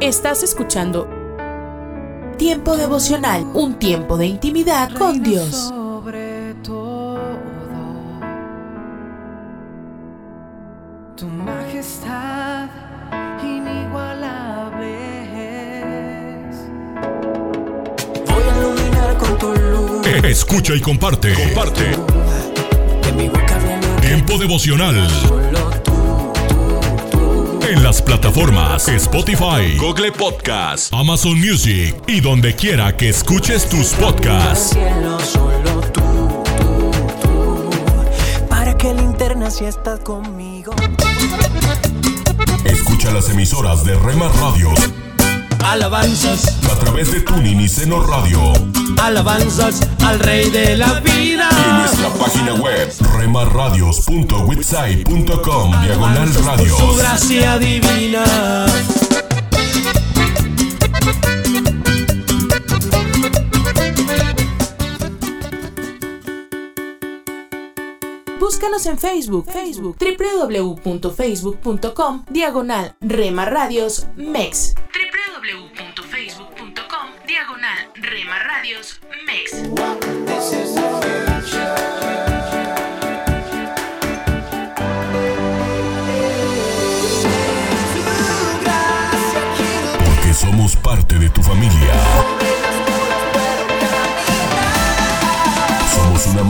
Estás escuchando Tiempo devocional, un tiempo de intimidad con Dios. Sobre todo, tu majestad inigualable es. Voy a iluminar con tu luz. Escucha y comparte. Comparte. De mi boca viene Tiempo devocional en las plataformas Spotify, Google Podcast, Amazon Music y donde quiera que escuches tus podcasts. Cielo, solo tú, tú, tú. Para que linterna si estás conmigo. Escucha las emisoras de Rema Radios Alabanzas, a través de Tuning y Seno Radio alabanzas al Rey de la vida. y en nuestra página web remarradios.witsai.com diagonal radios. Su gracia divina. Búscanos en Facebook, Facebook, www.facebook.com, diagonal Rema Radios MEX.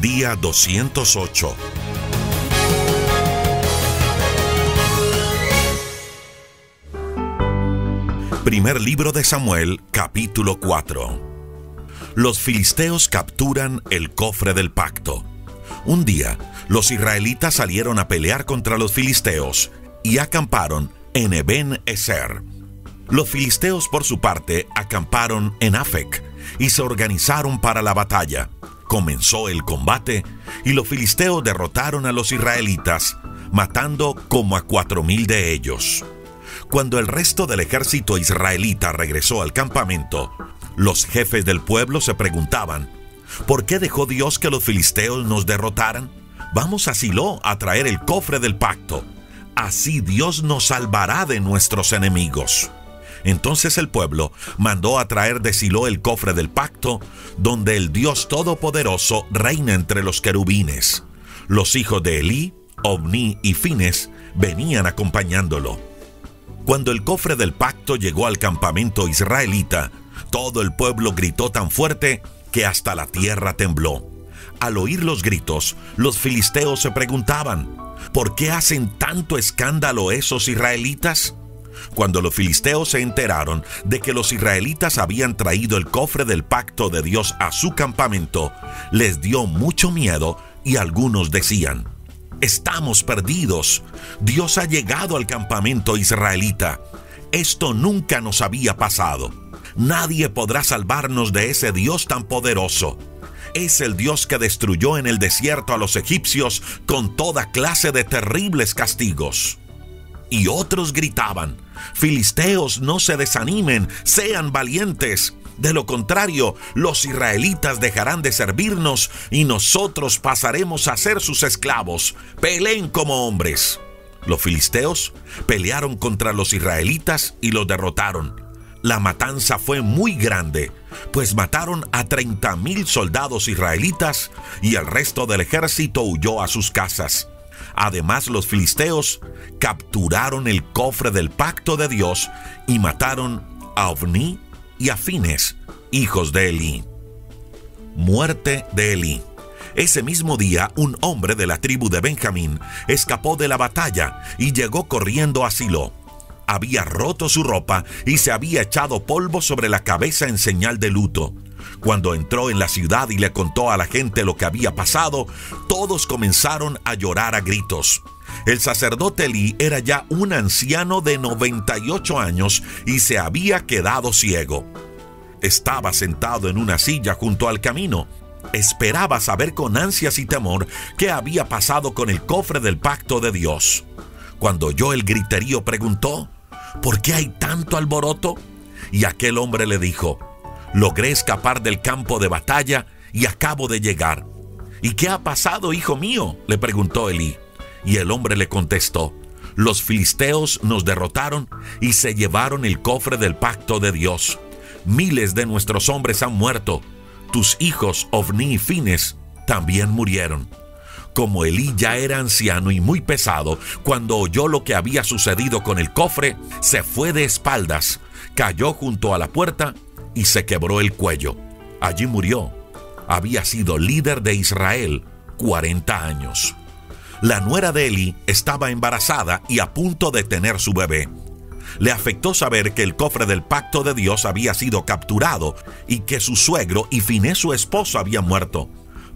día 208. Primer libro de Samuel, capítulo 4. Los filisteos capturan el cofre del pacto. Un día, los israelitas salieron a pelear contra los filisteos y acamparon en Eben Ezer. Los filisteos, por su parte, acamparon en Afec y se organizaron para la batalla. Comenzó el combate y los filisteos derrotaron a los israelitas, matando como a cuatro mil de ellos. Cuando el resto del ejército israelita regresó al campamento, los jefes del pueblo se preguntaban, ¿por qué dejó Dios que los filisteos nos derrotaran? Vamos a Silo a traer el cofre del pacto. Así Dios nos salvará de nuestros enemigos. Entonces el pueblo mandó a traer de Silo el cofre del pacto, donde el Dios Todopoderoso reina entre los querubines. Los hijos de Elí, Ovni y Fines venían acompañándolo. Cuando el cofre del pacto llegó al campamento israelita, todo el pueblo gritó tan fuerte que hasta la tierra tembló. Al oír los gritos, los filisteos se preguntaban, ¿por qué hacen tanto escándalo esos israelitas? Cuando los filisteos se enteraron de que los israelitas habían traído el cofre del pacto de Dios a su campamento, les dio mucho miedo y algunos decían, Estamos perdidos. Dios ha llegado al campamento israelita. Esto nunca nos había pasado. Nadie podrá salvarnos de ese Dios tan poderoso. Es el Dios que destruyó en el desierto a los egipcios con toda clase de terribles castigos. Y otros gritaban, Filisteos, no se desanimen, sean valientes. De lo contrario, los israelitas dejarán de servirnos y nosotros pasaremos a ser sus esclavos. Peleen como hombres. Los filisteos pelearon contra los israelitas y los derrotaron. La matanza fue muy grande, pues mataron a 30 mil soldados israelitas y el resto del ejército huyó a sus casas. Además, los filisteos capturaron el cofre del pacto de Dios y mataron a Ovni y a Fines, hijos de Elí. Muerte de Elí. Ese mismo día, un hombre de la tribu de Benjamín escapó de la batalla y llegó corriendo a Silo. Había roto su ropa y se había echado polvo sobre la cabeza en señal de luto. Cuando entró en la ciudad y le contó a la gente lo que había pasado, todos comenzaron a llorar a gritos. El sacerdote Elí era ya un anciano de 98 años y se había quedado ciego. Estaba sentado en una silla junto al camino. Esperaba saber con ansias y temor qué había pasado con el cofre del pacto de Dios. Cuando oyó el griterío preguntó, ¿por qué hay tanto alboroto? Y aquel hombre le dijo, Logré escapar del campo de batalla y acabo de llegar. ¿Y qué ha pasado, hijo mío? le preguntó Elí. Y el hombre le contestó, los filisteos nos derrotaron y se llevaron el cofre del pacto de Dios. Miles de nuestros hombres han muerto. Tus hijos, Ovni y Fines, también murieron. Como Elí ya era anciano y muy pesado, cuando oyó lo que había sucedido con el cofre, se fue de espaldas, cayó junto a la puerta y se quebró el cuello. Allí murió. Había sido líder de Israel 40 años. La nuera de Eli estaba embarazada y a punto de tener su bebé. Le afectó saber que el cofre del pacto de Dios había sido capturado y que su suegro y Finé su esposo habían muerto.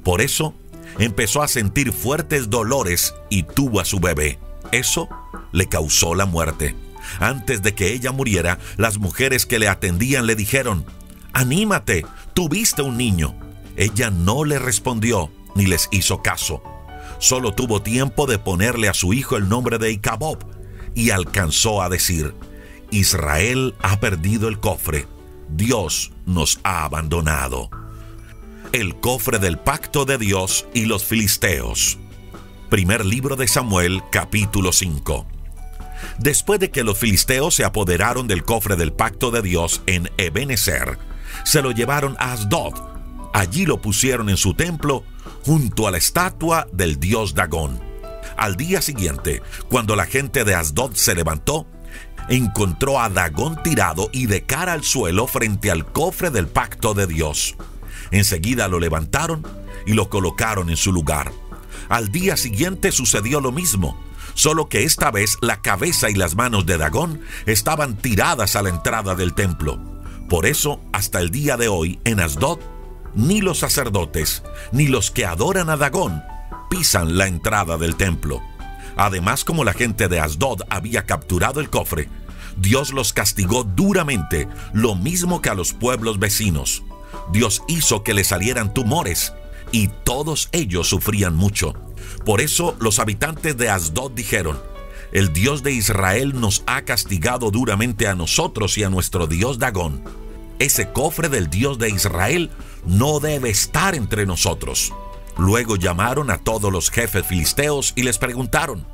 Por eso empezó a sentir fuertes dolores y tuvo a su bebé. Eso le causó la muerte. Antes de que ella muriera, las mujeres que le atendían le dijeron, Anímate, tuviste un niño. Ella no le respondió ni les hizo caso. Solo tuvo tiempo de ponerle a su hijo el nombre de Icabob y alcanzó a decir, Israel ha perdido el cofre, Dios nos ha abandonado. El cofre del pacto de Dios y los filisteos. Primer libro de Samuel capítulo 5. Después de que los filisteos se apoderaron del cofre del pacto de Dios en Ebenezer, se lo llevaron a Asdod. Allí lo pusieron en su templo junto a la estatua del dios Dagón. Al día siguiente, cuando la gente de Asdod se levantó, encontró a Dagón tirado y de cara al suelo frente al cofre del pacto de Dios. Enseguida lo levantaron y lo colocaron en su lugar. Al día siguiente sucedió lo mismo solo que esta vez la cabeza y las manos de Dagón estaban tiradas a la entrada del templo. Por eso, hasta el día de hoy, en Asdod, ni los sacerdotes, ni los que adoran a Dagón, pisan la entrada del templo. Además, como la gente de Asdod había capturado el cofre, Dios los castigó duramente, lo mismo que a los pueblos vecinos. Dios hizo que le salieran tumores, y todos ellos sufrían mucho. Por eso los habitantes de Asdod dijeron, el Dios de Israel nos ha castigado duramente a nosotros y a nuestro Dios Dagón. Ese cofre del Dios de Israel no debe estar entre nosotros. Luego llamaron a todos los jefes filisteos y les preguntaron,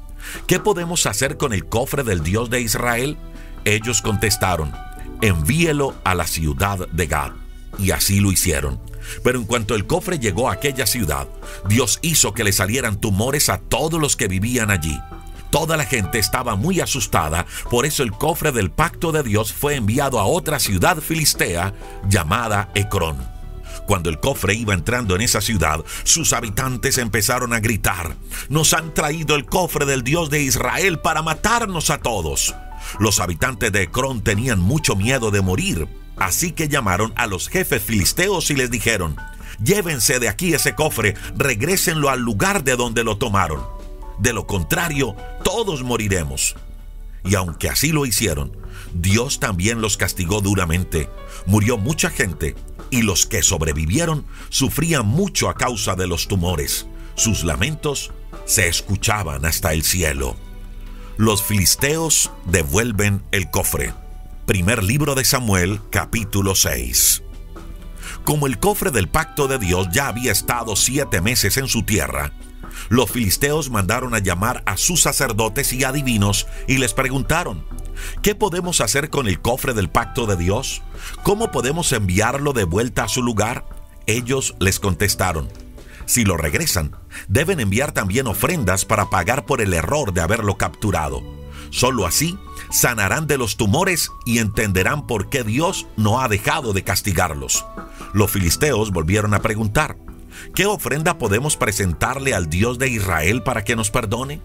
¿qué podemos hacer con el cofre del Dios de Israel? Ellos contestaron, envíelo a la ciudad de Gad. Y así lo hicieron. Pero en cuanto el cofre llegó a aquella ciudad, Dios hizo que le salieran tumores a todos los que vivían allí. Toda la gente estaba muy asustada, por eso el cofre del pacto de Dios fue enviado a otra ciudad filistea llamada Ecrón. Cuando el cofre iba entrando en esa ciudad, sus habitantes empezaron a gritar, nos han traído el cofre del Dios de Israel para matarnos a todos. Los habitantes de Ecrón tenían mucho miedo de morir, Así que llamaron a los jefes filisteos y les dijeron, llévense de aquí ese cofre, regrésenlo al lugar de donde lo tomaron. De lo contrario, todos moriremos. Y aunque así lo hicieron, Dios también los castigó duramente. Murió mucha gente y los que sobrevivieron sufrían mucho a causa de los tumores. Sus lamentos se escuchaban hasta el cielo. Los filisteos devuelven el cofre. Primer libro de Samuel, capítulo 6. Como el cofre del pacto de Dios ya había estado siete meses en su tierra, los filisteos mandaron a llamar a sus sacerdotes y adivinos y les preguntaron, ¿qué podemos hacer con el cofre del pacto de Dios? ¿Cómo podemos enviarlo de vuelta a su lugar? Ellos les contestaron, Si lo regresan, deben enviar también ofrendas para pagar por el error de haberlo capturado. Solo así sanarán de los tumores y entenderán por qué Dios no ha dejado de castigarlos. Los filisteos volvieron a preguntar, ¿qué ofrenda podemos presentarle al Dios de Israel para que nos perdone?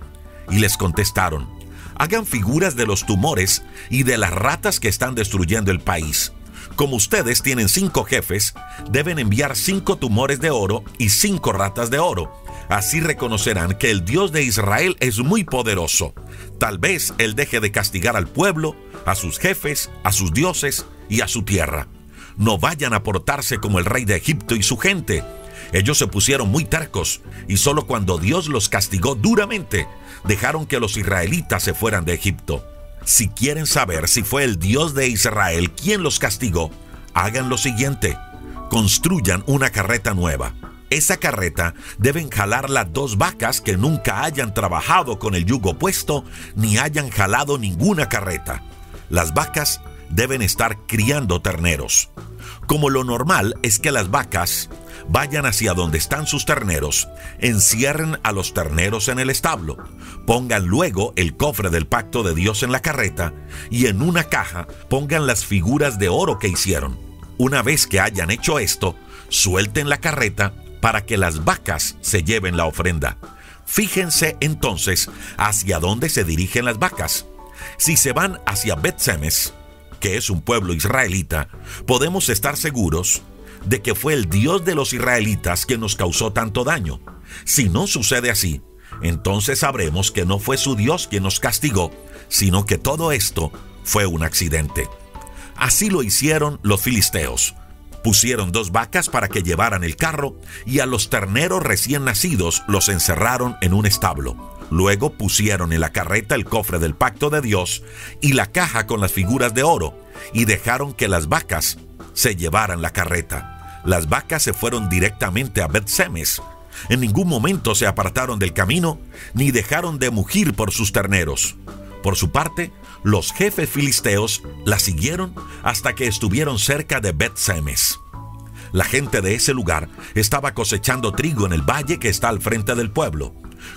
Y les contestaron, hagan figuras de los tumores y de las ratas que están destruyendo el país. Como ustedes tienen cinco jefes, deben enviar cinco tumores de oro y cinco ratas de oro. Así reconocerán que el Dios de Israel es muy poderoso. Tal vez Él deje de castigar al pueblo, a sus jefes, a sus dioses y a su tierra. No vayan a portarse como el rey de Egipto y su gente. Ellos se pusieron muy tercos y solo cuando Dios los castigó duramente dejaron que los israelitas se fueran de Egipto. Si quieren saber si fue el Dios de Israel quien los castigó, hagan lo siguiente. Construyan una carreta nueva. Esa carreta deben jalar las dos vacas que nunca hayan trabajado con el yugo puesto ni hayan jalado ninguna carreta. Las vacas deben estar criando terneros. Como lo normal es que las vacas vayan hacia donde están sus terneros, encierren a los terneros en el establo, pongan luego el cofre del pacto de Dios en la carreta y en una caja pongan las figuras de oro que hicieron. Una vez que hayan hecho esto, suelten la carreta para que las vacas se lleven la ofrenda. Fíjense entonces hacia dónde se dirigen las vacas. Si se van hacia Bet-Semes, que es un pueblo israelita, podemos estar seguros de que fue el Dios de los israelitas que nos causó tanto daño. Si no sucede así, entonces sabremos que no fue su Dios quien nos castigó, sino que todo esto fue un accidente. Así lo hicieron los filisteos. Pusieron dos vacas para que llevaran el carro y a los terneros recién nacidos los encerraron en un establo. Luego pusieron en la carreta el cofre del pacto de Dios y la caja con las figuras de oro y dejaron que las vacas se llevaran la carreta. Las vacas se fueron directamente a Bet-Semes. En ningún momento se apartaron del camino ni dejaron de mugir por sus terneros. Por su parte, los jefes filisteos la siguieron hasta que estuvieron cerca de Bet-Semes. La gente de ese lugar estaba cosechando trigo en el valle que está al frente del pueblo.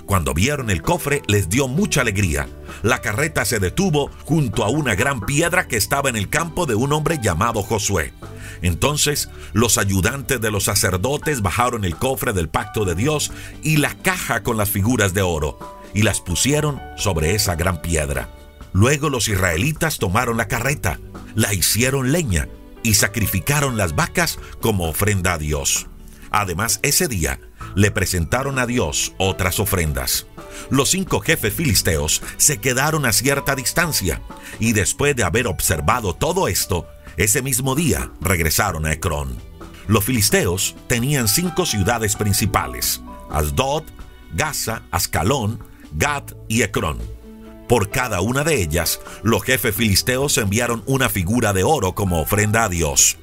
Cuando vieron el cofre les dio mucha alegría. La carreta se detuvo junto a una gran piedra que estaba en el campo de un hombre llamado Josué. Entonces los ayudantes de los sacerdotes bajaron el cofre del pacto de Dios y la caja con las figuras de oro y las pusieron sobre esa gran piedra. Luego los israelitas tomaron la carreta, la hicieron leña y sacrificaron las vacas como ofrenda a Dios. Además, ese día le presentaron a Dios otras ofrendas. Los cinco jefes filisteos se quedaron a cierta distancia y después de haber observado todo esto, ese mismo día regresaron a Ecrón. Los filisteos tenían cinco ciudades principales, Asdod, Gaza, Ascalón, Gat y Ecrón. Por cada una de ellas, los jefes filisteos enviaron una figura de oro como ofrenda a Dios.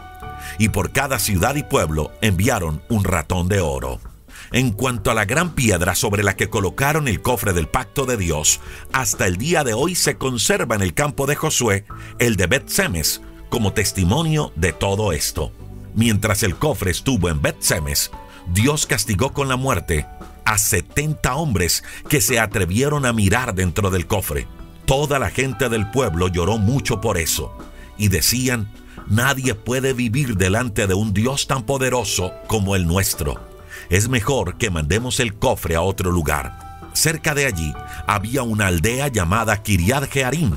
Y por cada ciudad y pueblo enviaron un ratón de oro. En cuanto a la gran piedra sobre la que colocaron el cofre del pacto de Dios, hasta el día de hoy se conserva en el campo de Josué el de Bet-Semes como testimonio de todo esto. Mientras el cofre estuvo en Bet-Semes, Dios castigó con la muerte a 70 hombres que se atrevieron a mirar dentro del cofre. Toda la gente del pueblo lloró mucho por eso y decían, nadie puede vivir delante de un Dios tan poderoso como el nuestro es mejor que mandemos el cofre a otro lugar. Cerca de allí había una aldea llamada Kiriat Jearim.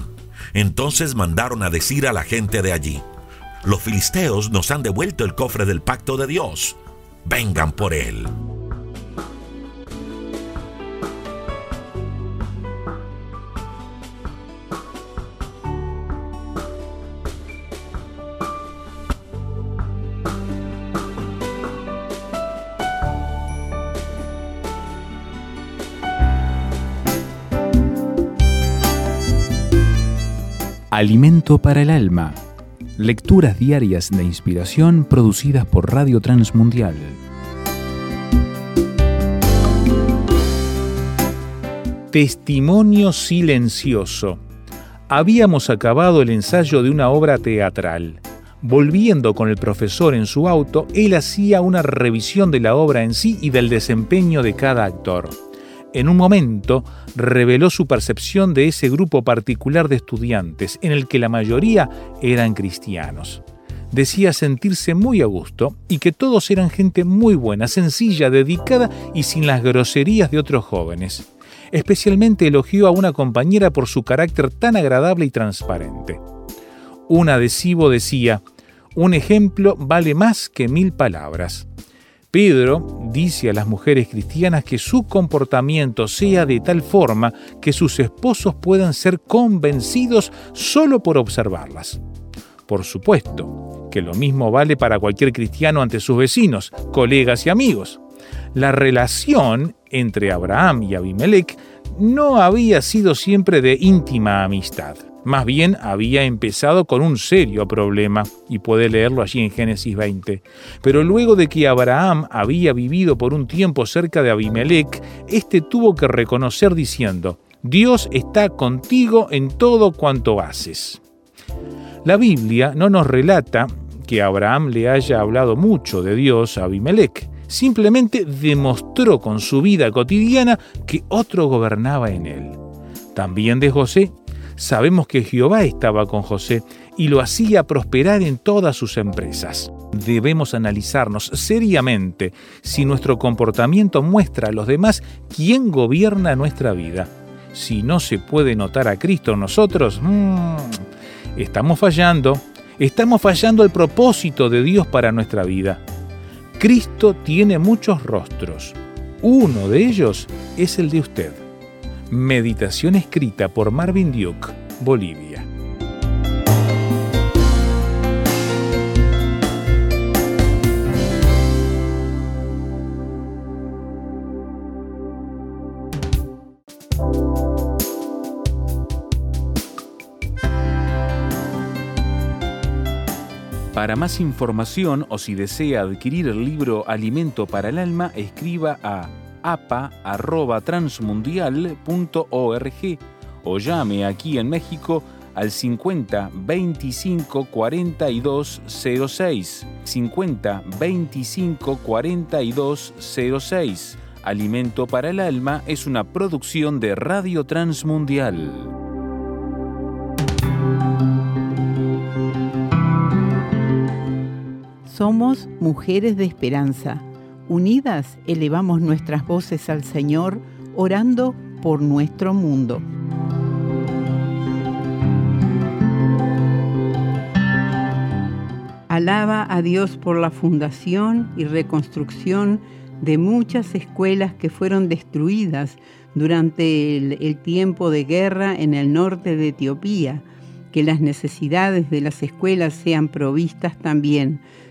Entonces mandaron a decir a la gente de allí, los filisteos nos han devuelto el cofre del pacto de Dios. Vengan por él. Alimento para el alma. Lecturas diarias de inspiración producidas por Radio Transmundial. Testimonio silencioso. Habíamos acabado el ensayo de una obra teatral. Volviendo con el profesor en su auto, él hacía una revisión de la obra en sí y del desempeño de cada actor. En un momento reveló su percepción de ese grupo particular de estudiantes, en el que la mayoría eran cristianos. Decía sentirse muy a gusto y que todos eran gente muy buena, sencilla, dedicada y sin las groserías de otros jóvenes. Especialmente elogió a una compañera por su carácter tan agradable y transparente. Un adhesivo decía, un ejemplo vale más que mil palabras. Pedro dice a las mujeres cristianas que su comportamiento sea de tal forma que sus esposos puedan ser convencidos solo por observarlas. Por supuesto, que lo mismo vale para cualquier cristiano ante sus vecinos, colegas y amigos. La relación entre Abraham y Abimelech no había sido siempre de íntima amistad. Más bien había empezado con un serio problema, y puede leerlo allí en Génesis 20. Pero luego de que Abraham había vivido por un tiempo cerca de Abimelech, éste tuvo que reconocer diciendo, Dios está contigo en todo cuanto haces. La Biblia no nos relata que Abraham le haya hablado mucho de Dios a Abimelech, simplemente demostró con su vida cotidiana que otro gobernaba en él. También de José Sabemos que Jehová estaba con José y lo hacía prosperar en todas sus empresas. Debemos analizarnos seriamente si nuestro comportamiento muestra a los demás quién gobierna nuestra vida. Si no se puede notar a Cristo en nosotros, mmm, estamos fallando. Estamos fallando el propósito de Dios para nuestra vida. Cristo tiene muchos rostros. Uno de ellos es el de usted. Meditación escrita por Marvin Duke, Bolivia. Para más información o si desea adquirir el libro Alimento para el Alma, escriba a apa.transmundial.org o llame aquí en México al 50 25 42 06. 50 25 42 06. Alimento para el Alma es una producción de Radio Transmundial. Somos mujeres de esperanza Unidas elevamos nuestras voces al Señor, orando por nuestro mundo. Alaba a Dios por la fundación y reconstrucción de muchas escuelas que fueron destruidas durante el, tiempo de guerra en el norte de Etiopía. Que las necesidades de las escuelas sean provistas también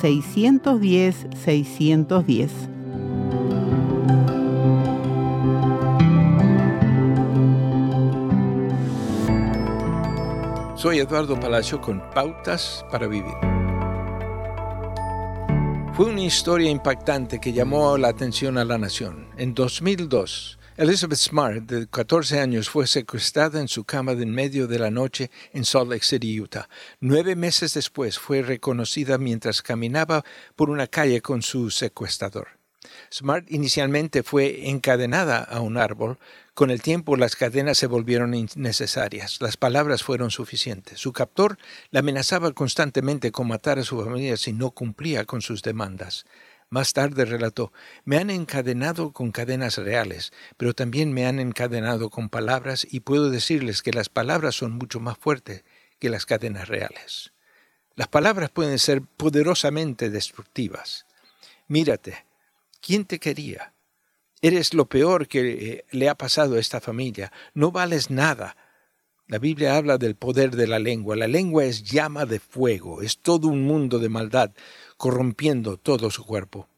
610 610. Soy Eduardo Palacio con Pautas para Vivir. Fue una historia impactante que llamó la atención a la nación. En 2002, Elizabeth Smart, de 14 años, fue secuestrada en su cama en medio de la noche en Salt Lake City, Utah. Nueve meses después fue reconocida mientras caminaba por una calle con su secuestrador. Smart inicialmente fue encadenada a un árbol. Con el tiempo las cadenas se volvieron innecesarias. Las palabras fueron suficientes. Su captor la amenazaba constantemente con matar a su familia si no cumplía con sus demandas. Más tarde relató, me han encadenado con cadenas reales, pero también me han encadenado con palabras y puedo decirles que las palabras son mucho más fuertes que las cadenas reales. Las palabras pueden ser poderosamente destructivas. Mírate, ¿quién te quería? Eres lo peor que eh, le ha pasado a esta familia. No vales nada. La Biblia habla del poder de la lengua. La lengua es llama de fuego, es todo un mundo de maldad, corrompiendo todo su cuerpo.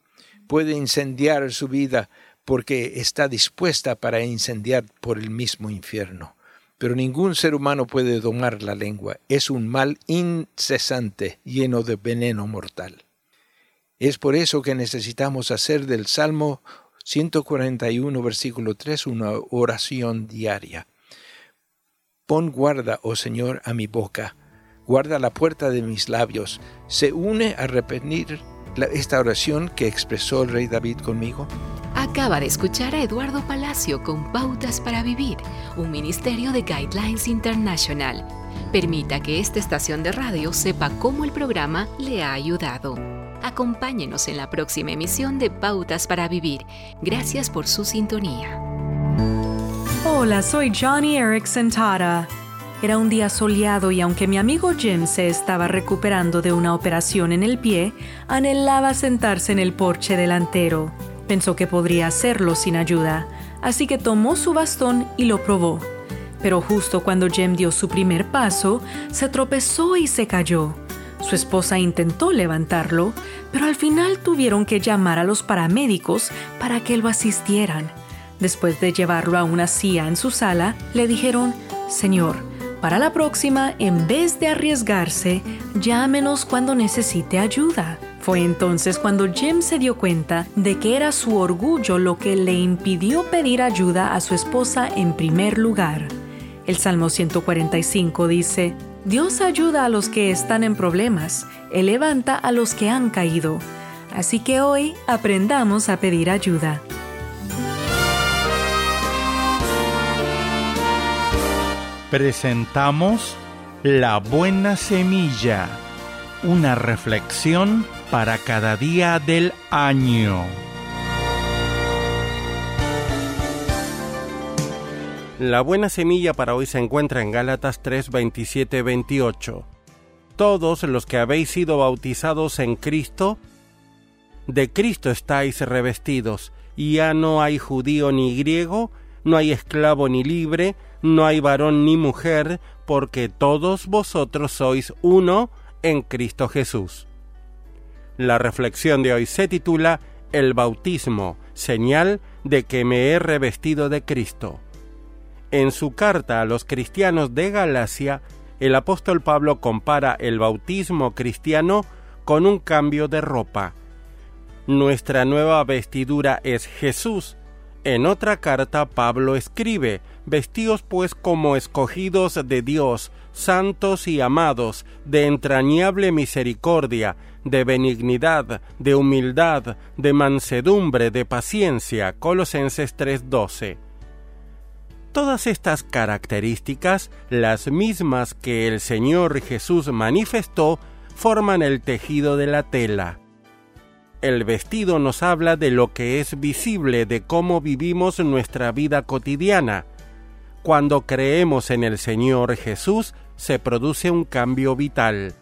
Puede incendiar su vida porque está dispuesta para incendiar por el mismo infierno. Pero ningún ser humano puede domar la lengua. Es un mal incesante, lleno de veneno mortal. Es por eso que necesitamos hacer del Salmo 141, versículo 3, una oración diaria. Pon guarda, oh Señor, a mi boca, guarda la puerta de mis labios. ¿Se une a repetir esta oración que expresó el rey David conmigo? Acaba de escuchar a Eduardo Palacio con Pautas para Vivir, un ministerio de Guidelines International. Permita que esta estación de radio sepa cómo el programa le ha ayudado. Acompáñenos en la próxima emisión de Pautas para Vivir. Gracias por su sintonía. Hola, soy Johnny Erickson Tara. Era un día soleado y aunque mi amigo Jim se estaba recuperando de una operación en el pie, anhelaba sentarse en el porche delantero. Pensó que podría hacerlo sin ayuda, así que tomó su bastón y lo probó. Pero justo cuando Jim dio su primer paso, se tropezó y se cayó. Su esposa intentó levantarlo, pero al final tuvieron que llamar a los paramédicos para que lo asistieran. Después de llevarlo a una silla en su sala, le dijeron, Señor, para la próxima, en vez de arriesgarse, llámenos cuando necesite ayuda. Fue entonces cuando Jim se dio cuenta de que era su orgullo lo que le impidió pedir ayuda a su esposa en primer lugar. El Salmo 145 dice, Dios ayuda a los que están en problemas, Él levanta a los que han caído. Así que hoy aprendamos a pedir ayuda. Presentamos La Buena Semilla, una reflexión para cada día del año. La buena semilla para hoy se encuentra en Gálatas 3, 27, 28. Todos los que habéis sido bautizados en Cristo, de Cristo estáis revestidos, y ya no hay judío ni griego, no hay esclavo ni libre, no hay varón ni mujer, porque todos vosotros sois uno en Cristo Jesús. La reflexión de hoy se titula El bautismo, señal de que me he revestido de Cristo. En su carta a los cristianos de Galacia, el apóstol Pablo compara el bautismo cristiano con un cambio de ropa. Nuestra nueva vestidura es Jesús, en otra carta Pablo escribe, Vestíos pues como escogidos de Dios, santos y amados, de entrañable misericordia, de benignidad, de humildad, de mansedumbre, de paciencia. Colosenses 3:12. Todas estas características, las mismas que el Señor Jesús manifestó, forman el tejido de la tela. El vestido nos habla de lo que es visible, de cómo vivimos nuestra vida cotidiana. Cuando creemos en el Señor Jesús, se produce un cambio vital.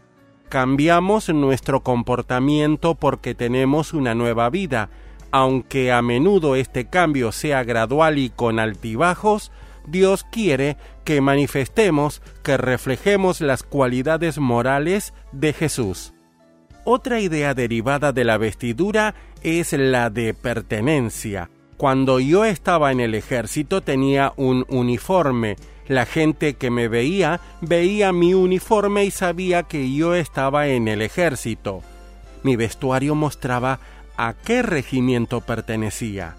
Cambiamos nuestro comportamiento porque tenemos una nueva vida. Aunque a menudo este cambio sea gradual y con altibajos, Dios quiere que manifestemos, que reflejemos las cualidades morales de Jesús. Otra idea derivada de la vestidura es la de pertenencia. Cuando yo estaba en el ejército tenía un uniforme. La gente que me veía veía mi uniforme y sabía que yo estaba en el ejército. Mi vestuario mostraba a qué regimiento pertenecía.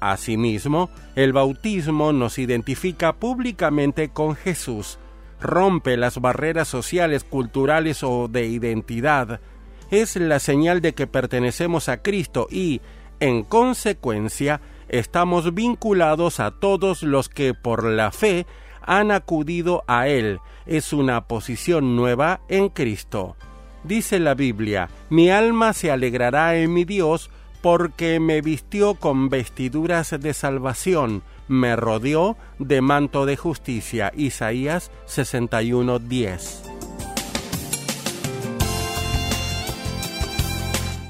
Asimismo, el bautismo nos identifica públicamente con Jesús, rompe las barreras sociales, culturales o de identidad, es la señal de que pertenecemos a Cristo y, en consecuencia, estamos vinculados a todos los que por la fe han acudido a Él. Es una posición nueva en Cristo. Dice la Biblia, mi alma se alegrará en mi Dios porque me vistió con vestiduras de salvación, me rodeó de manto de justicia. Isaías 61:10.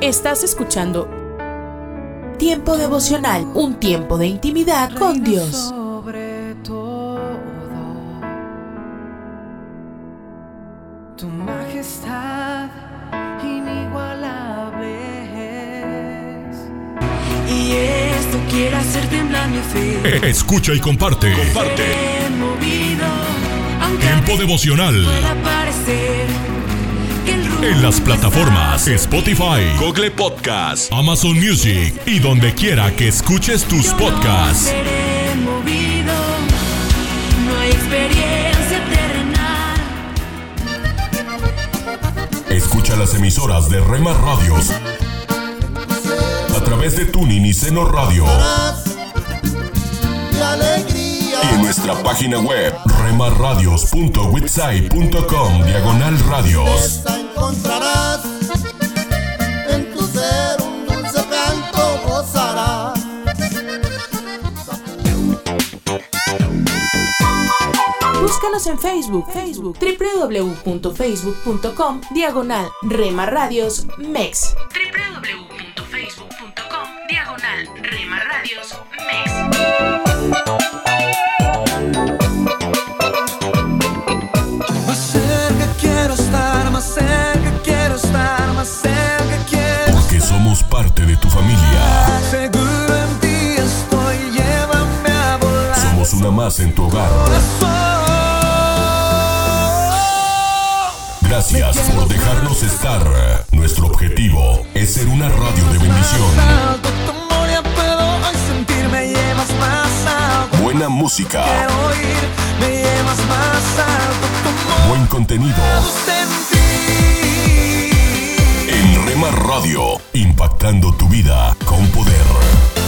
Estás escuchando Tiempo devocional, un tiempo de intimidad con Dios. Sobre todo, tu majestad inigualable es. Y esto quiere hacer temblar mi fe. Eh, Escucha y comparte. Comparte. Movido, Tiempo devocional en las plataformas Spotify, Google Podcast, Amazon Music y donde quiera que escuches tus podcasts. Escucha las emisoras de Rema Radios a través de Tuning y Seno Radio. Y en nuestra página web remarradios.witsai.com diagonal radios. Encontrarás en tu ser un dulce canto gozarás. Búscanos en Facebook, Facebook, www.facebook.com, diagonal Rema Radios MEX. www.facebook.com, diagonal Rema Radios MEX. Más cerca quiero estar, más cerca somos parte de tu familia. Seguro en ti estoy, llévame a volar. Somos una más en tu hogar. Gracias por dejarnos estar. Nuestro objetivo es ser una radio de bendición. Alto, tu amor ya Radio, impactando tu vida con poder.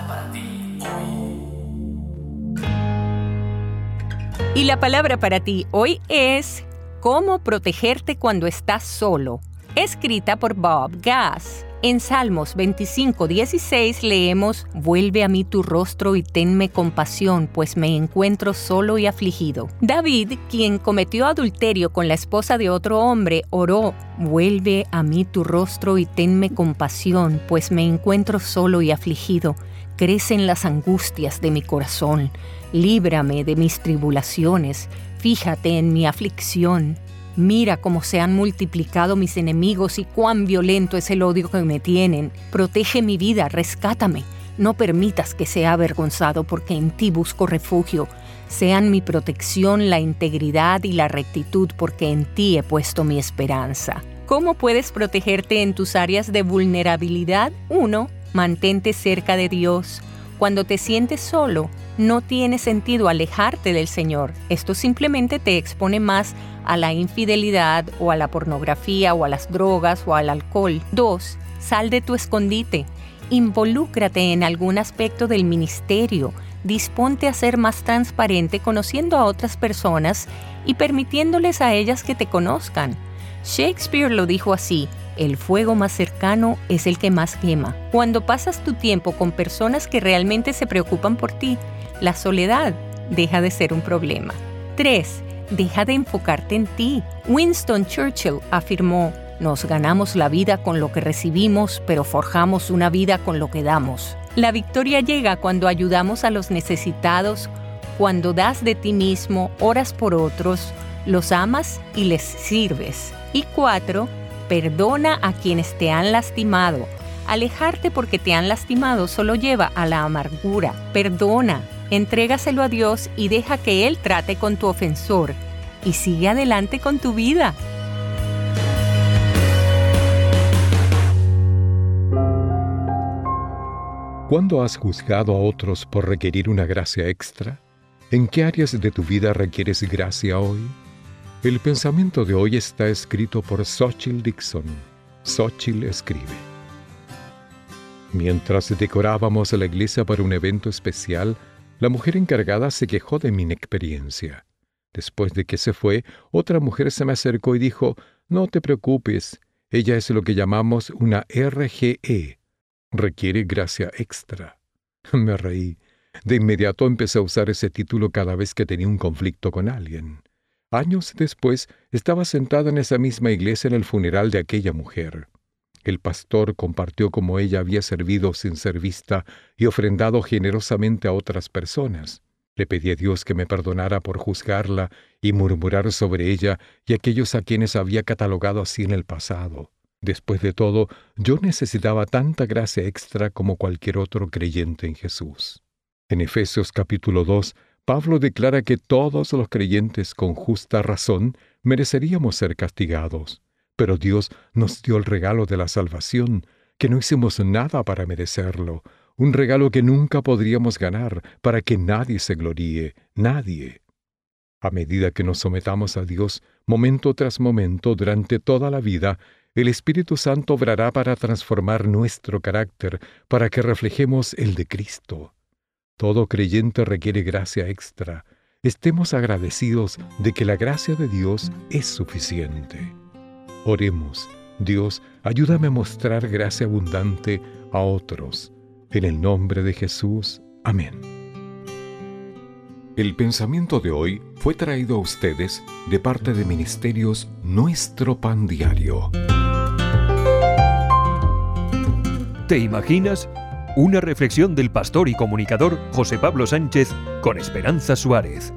Y la palabra para ti hoy es Cómo protegerte cuando estás solo, escrita por Bob Gass. En Salmos 25:16 leemos, Vuelve a mí tu rostro y tenme compasión, pues me encuentro solo y afligido. David, quien cometió adulterio con la esposa de otro hombre, oró, Vuelve a mí tu rostro y tenme compasión, pues me encuentro solo y afligido. Crecen las angustias de mi corazón. Líbrame de mis tribulaciones. Fíjate en mi aflicción. Mira cómo se han multiplicado mis enemigos y cuán violento es el odio que me tienen. Protege mi vida, rescátame. No permitas que sea avergonzado porque en ti busco refugio. Sean mi protección la integridad y la rectitud porque en ti he puesto mi esperanza. ¿Cómo puedes protegerte en tus áreas de vulnerabilidad? 1. Mantente cerca de Dios. Cuando te sientes solo, no tiene sentido alejarte del Señor. Esto simplemente te expone más a la infidelidad o a la pornografía o a las drogas o al alcohol. 2. Sal de tu escondite. Involúcrate en algún aspecto del ministerio. Disponte a ser más transparente conociendo a otras personas y permitiéndoles a ellas que te conozcan. Shakespeare lo dijo así, el fuego más cercano es el que más quema. Cuando pasas tu tiempo con personas que realmente se preocupan por ti, la soledad deja de ser un problema. 3. Deja de enfocarte en ti. Winston Churchill afirmó, nos ganamos la vida con lo que recibimos, pero forjamos una vida con lo que damos. La victoria llega cuando ayudamos a los necesitados, cuando das de ti mismo, oras por otros, los amas y les sirves. Y cuatro, Perdona a quienes te han lastimado. Alejarte porque te han lastimado solo lleva a la amargura. Perdona, entrégaselo a Dios y deja que Él trate con tu ofensor. Y sigue adelante con tu vida. ¿Cuándo has juzgado a otros por requerir una gracia extra? ¿En qué áreas de tu vida requieres gracia hoy? El pensamiento de hoy está escrito por Xochitl Dixon. Xochitl escribe. Mientras decorábamos la iglesia para un evento especial, la mujer encargada se quejó de mi inexperiencia. Después de que se fue, otra mujer se me acercó y dijo, No te preocupes, ella es lo que llamamos una RGE, requiere gracia extra. Me reí. De inmediato empecé a usar ese título cada vez que tenía un conflicto con alguien. Años después, estaba sentada en esa misma iglesia en el funeral de aquella mujer. El pastor compartió cómo ella había servido sin ser vista y ofrendado generosamente a otras personas. Le pedí a Dios que me perdonara por juzgarla y murmurar sobre ella y aquellos a quienes había catalogado así en el pasado. Después de todo, yo necesitaba tanta gracia extra como cualquier otro creyente en Jesús. En Efesios capítulo 2, Pablo declara que todos los creyentes con justa razón mereceríamos ser castigados, pero Dios nos dio el regalo de la salvación, que no hicimos nada para merecerlo, un regalo que nunca podríamos ganar para que nadie se gloríe, nadie. A medida que nos sometamos a Dios, momento tras momento, durante toda la vida, el Espíritu Santo obrará para transformar nuestro carácter, para que reflejemos el de Cristo. Todo creyente requiere gracia extra. Estemos agradecidos de que la gracia de Dios es suficiente. Oremos, Dios, ayúdame a mostrar gracia abundante a otros. En el nombre de Jesús. Amén. El pensamiento de hoy fue traído a ustedes de parte de Ministerios Nuestro Pan Diario. ¿Te imaginas? Una reflexión del pastor y comunicador José Pablo Sánchez con Esperanza Suárez.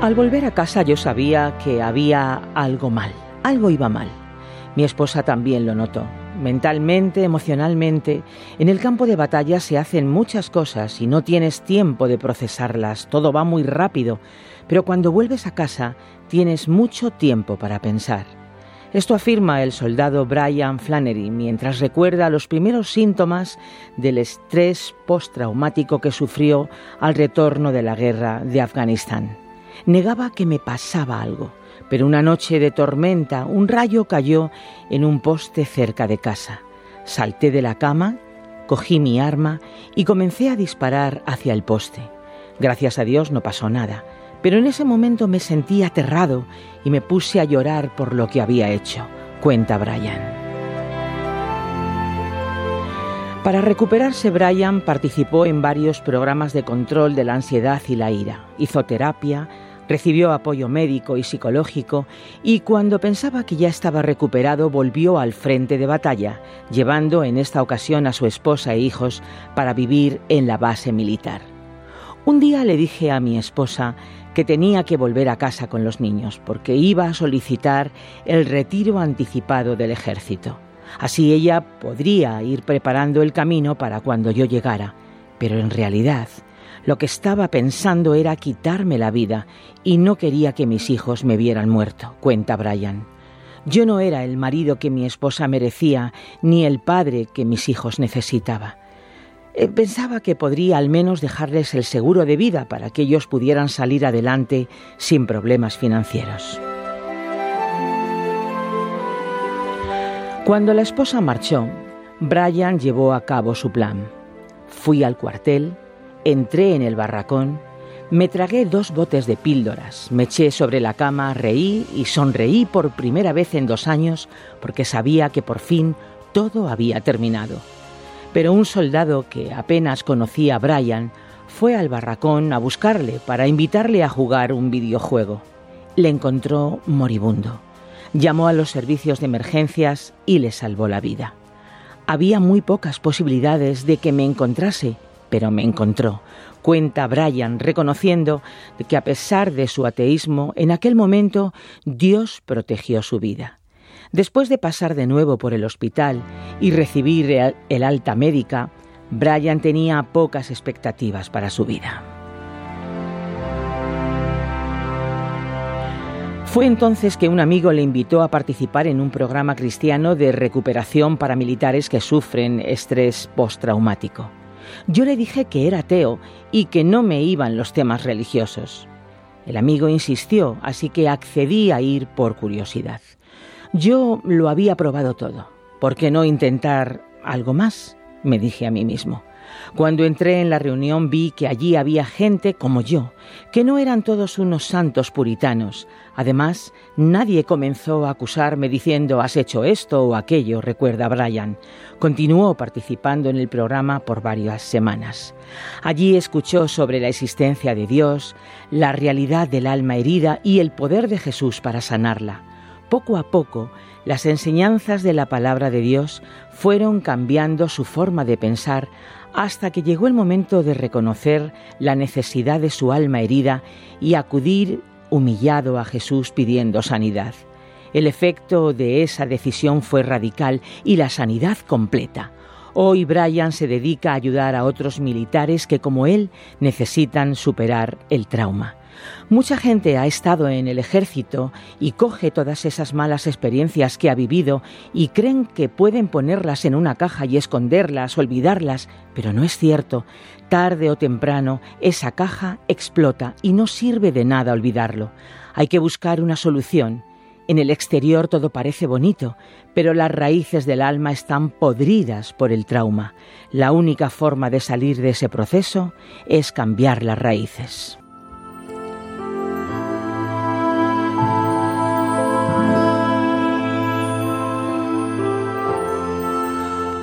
Al volver a casa yo sabía que había algo mal, algo iba mal. Mi esposa también lo notó. Mentalmente, emocionalmente, en el campo de batalla se hacen muchas cosas y no tienes tiempo de procesarlas, todo va muy rápido, pero cuando vuelves a casa tienes mucho tiempo para pensar. Esto afirma el soldado Brian Flannery mientras recuerda los primeros síntomas del estrés postraumático que sufrió al retorno de la guerra de Afganistán. Negaba que me pasaba algo, pero una noche de tormenta un rayo cayó en un poste cerca de casa. Salté de la cama, cogí mi arma y comencé a disparar hacia el poste. Gracias a Dios no pasó nada, pero en ese momento me sentí aterrado y me puse a llorar por lo que había hecho, cuenta Brian. Para recuperarse, Brian participó en varios programas de control de la ansiedad y la ira. Hizo terapia, recibió apoyo médico y psicológico y cuando pensaba que ya estaba recuperado volvió al frente de batalla, llevando en esta ocasión a su esposa e hijos para vivir en la base militar. Un día le dije a mi esposa que tenía que volver a casa con los niños porque iba a solicitar el retiro anticipado del ejército. Así ella podría ir preparando el camino para cuando yo llegara, pero en realidad lo que estaba pensando era quitarme la vida y no quería que mis hijos me vieran muerto, cuenta Brian. Yo no era el marido que mi esposa merecía, ni el padre que mis hijos necesitaba. Eh, pensaba que podría al menos dejarles el seguro de vida para que ellos pudieran salir adelante sin problemas financieros. Cuando la esposa marchó, Brian llevó a cabo su plan. Fui al cuartel, entré en el barracón, me tragué dos botes de píldoras, me eché sobre la cama, reí y sonreí por primera vez en dos años porque sabía que por fin todo había terminado pero un soldado que apenas conocía a Brian fue al barracón a buscarle para invitarle a jugar un videojuego. Le encontró moribundo. Llamó a los servicios de emergencias y le salvó la vida. Había muy pocas posibilidades de que me encontrase pero me encontró. Cuenta Brian, reconociendo que a pesar de su ateísmo, en aquel momento Dios protegió su vida. Después de pasar de nuevo por el hospital y recibir el alta médica, Brian tenía pocas expectativas para su vida. Fue entonces que un amigo le invitó a participar en un programa cristiano de recuperación para militares que sufren estrés postraumático. Yo le dije que era ateo y que no me iban los temas religiosos. El amigo insistió, así que accedí a ir por curiosidad. Yo lo había probado todo. ¿Por qué no intentar algo más? me dije a mí mismo. Cuando entré en la reunión vi que allí había gente como yo, que no eran todos unos santos puritanos. Además, nadie comenzó a acusarme diciendo has hecho esto o aquello, recuerda Brian. Continuó participando en el programa por varias semanas. Allí escuchó sobre la existencia de Dios, la realidad del alma herida y el poder de Jesús para sanarla. Poco a poco, las enseñanzas de la palabra de Dios fueron cambiando su forma de pensar hasta que llegó el momento de reconocer la necesidad de su alma herida y acudir humillado a Jesús pidiendo sanidad. El efecto de esa decisión fue radical y la sanidad completa. Hoy Brian se dedica a ayudar a otros militares que como él necesitan superar el trauma. Mucha gente ha estado en el ejército y coge todas esas malas experiencias que ha vivido y creen que pueden ponerlas en una caja y esconderlas, olvidarlas, pero no es cierto. Tarde o temprano esa caja explota y no sirve de nada olvidarlo. Hay que buscar una solución. En el exterior todo parece bonito, pero las raíces del alma están podridas por el trauma. La única forma de salir de ese proceso es cambiar las raíces.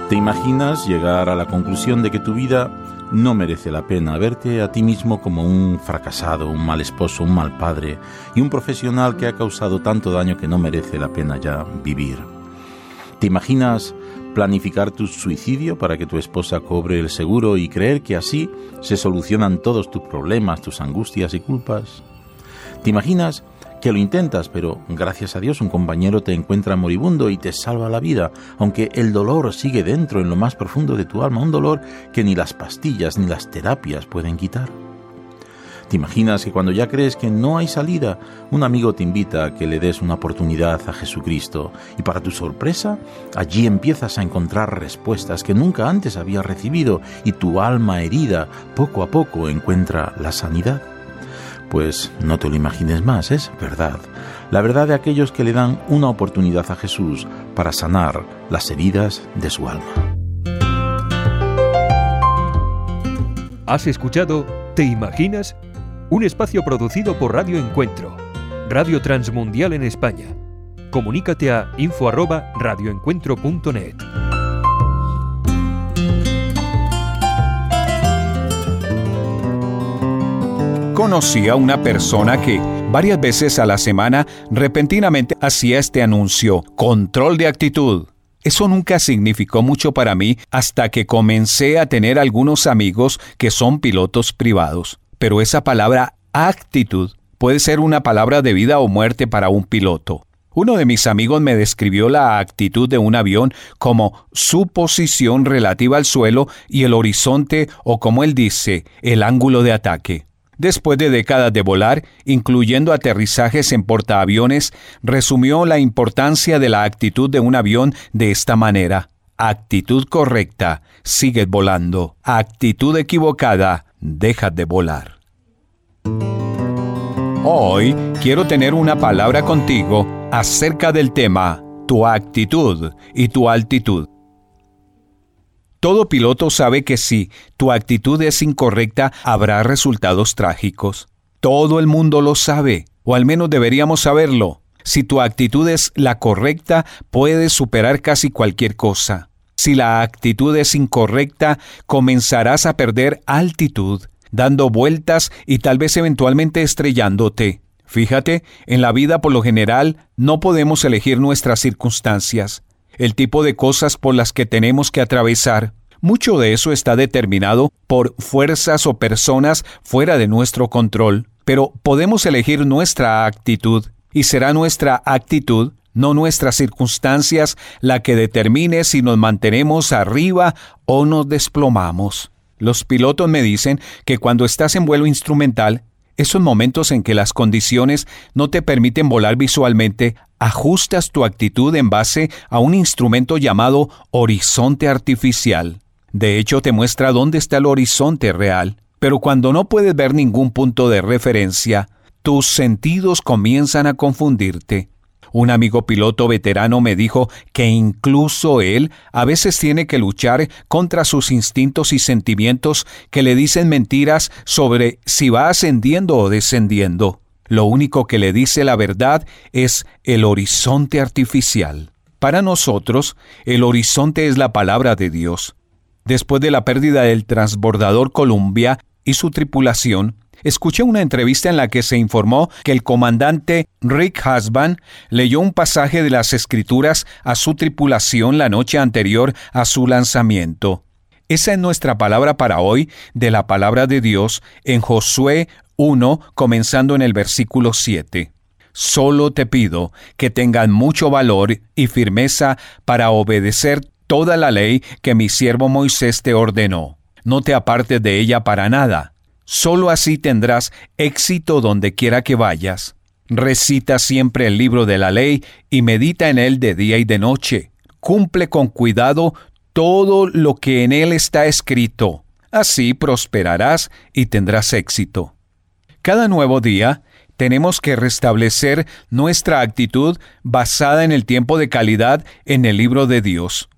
¿Te imaginas llegar a la conclusión de que tu vida no merece la pena verte a ti mismo como un fracasado, un mal esposo, un mal padre y un profesional que ha causado tanto daño que no merece la pena ya vivir? ¿Te imaginas planificar tu suicidio para que tu esposa cobre el seguro y creer que así se solucionan todos tus problemas, tus angustias y culpas? ¿Te imaginas que lo intentas, pero gracias a Dios un compañero te encuentra moribundo y te salva la vida, aunque el dolor sigue dentro en lo más profundo de tu alma, un dolor que ni las pastillas ni las terapias pueden quitar. ¿Te imaginas que cuando ya crees que no hay salida, un amigo te invita a que le des una oportunidad a Jesucristo y para tu sorpresa, allí empiezas a encontrar respuestas que nunca antes habías recibido y tu alma herida poco a poco encuentra la sanidad? Pues no te lo imagines más, es verdad. La verdad de aquellos que le dan una oportunidad a Jesús para sanar las heridas de su alma. ¿Has escuchado ¿Te imaginas? Un espacio producido por Radio Encuentro, Radio Transmundial en España. Comunícate a info@radioencuentro.net. conocí a una persona que varias veces a la semana repentinamente hacía este anuncio, control de actitud. Eso nunca significó mucho para mí hasta que comencé a tener algunos amigos que son pilotos privados. Pero esa palabra actitud puede ser una palabra de vida o muerte para un piloto. Uno de mis amigos me describió la actitud de un avión como su posición relativa al suelo y el horizonte o como él dice, el ángulo de ataque. Después de décadas de volar, incluyendo aterrizajes en portaaviones, resumió la importancia de la actitud de un avión de esta manera. Actitud correcta, sigues volando. Actitud equivocada, dejas de volar. Hoy quiero tener una palabra contigo acerca del tema tu actitud y tu altitud. Todo piloto sabe que si tu actitud es incorrecta, habrá resultados trágicos. Todo el mundo lo sabe, o al menos deberíamos saberlo. Si tu actitud es la correcta, puedes superar casi cualquier cosa. Si la actitud es incorrecta, comenzarás a perder altitud, dando vueltas y tal vez eventualmente estrellándote. Fíjate, en la vida por lo general no podemos elegir nuestras circunstancias el tipo de cosas por las que tenemos que atravesar. Mucho de eso está determinado por fuerzas o personas fuera de nuestro control, pero podemos elegir nuestra actitud y será nuestra actitud, no nuestras circunstancias, la que determine si nos mantenemos arriba o nos desplomamos. Los pilotos me dicen que cuando estás en vuelo instrumental, esos momentos en que las condiciones no te permiten volar visualmente, ajustas tu actitud en base a un instrumento llamado horizonte artificial. De hecho, te muestra dónde está el horizonte real. Pero cuando no puedes ver ningún punto de referencia, tus sentidos comienzan a confundirte. Un amigo piloto veterano me dijo que incluso él a veces tiene que luchar contra sus instintos y sentimientos que le dicen mentiras sobre si va ascendiendo o descendiendo. Lo único que le dice la verdad es el horizonte artificial. Para nosotros, el horizonte es la palabra de Dios. Después de la pérdida del transbordador Columbia y su tripulación, escuché una entrevista en la que se informó que el comandante Rick Husband leyó un pasaje de las Escrituras a su tripulación la noche anterior a su lanzamiento. Esa es nuestra palabra para hoy de la palabra de Dios en Josué 1, comenzando en el versículo 7. Solo te pido que tengan mucho valor y firmeza para obedecer toda la ley que mi siervo Moisés te ordenó. No te apartes de ella para nada Solo así tendrás éxito donde quiera que vayas. Recita siempre el libro de la ley y medita en él de día y de noche. Cumple con cuidado todo lo que en él está escrito. Así prosperarás y tendrás éxito. Cada nuevo día tenemos que restablecer nuestra actitud basada en el tiempo de calidad en el libro de Dios.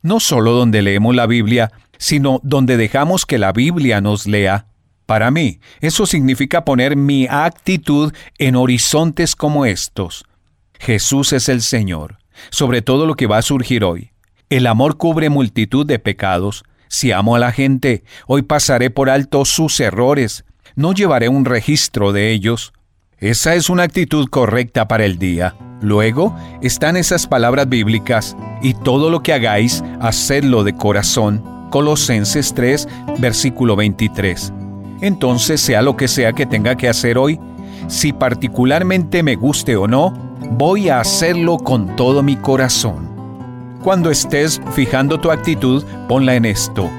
No solo donde leemos la Biblia, sino donde dejamos que la Biblia nos lea. Para mí, eso significa poner mi actitud en horizontes como estos. Jesús es el Señor, sobre todo lo que va a surgir hoy. El amor cubre multitud de pecados. Si amo a la gente, hoy pasaré por alto sus errores. No llevaré un registro de ellos. Esa es una actitud correcta para el día. Luego están esas palabras bíblicas, y todo lo que hagáis, hacedlo de corazón. Colosenses 3, versículo 23 entonces sea lo que sea que tenga que hacer hoy, si particularmente me guste o no, voy a hacerlo con todo mi corazón. Cuando estés fijando tu actitud, ponla en esto.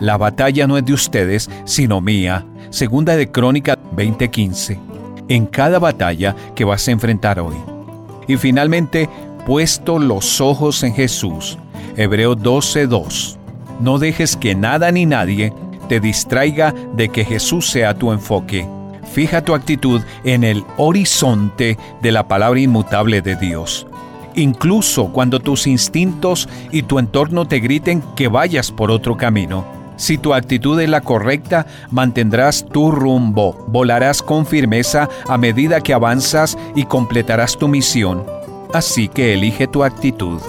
La batalla no es de ustedes, sino mía. Segunda de Crónica 20:15. En cada batalla que vas a enfrentar hoy. Y finalmente, puesto los ojos en Jesús. Hebreo 12:2. No dejes que nada ni nadie te distraiga de que Jesús sea tu enfoque. Fija tu actitud en el horizonte de la palabra inmutable de Dios. Incluso cuando tus instintos y tu entorno te griten que vayas por otro camino. Si tu actitud es la correcta, mantendrás tu rumbo, volarás con firmeza a medida que avanzas y completarás tu misión. Así que elige tu actitud.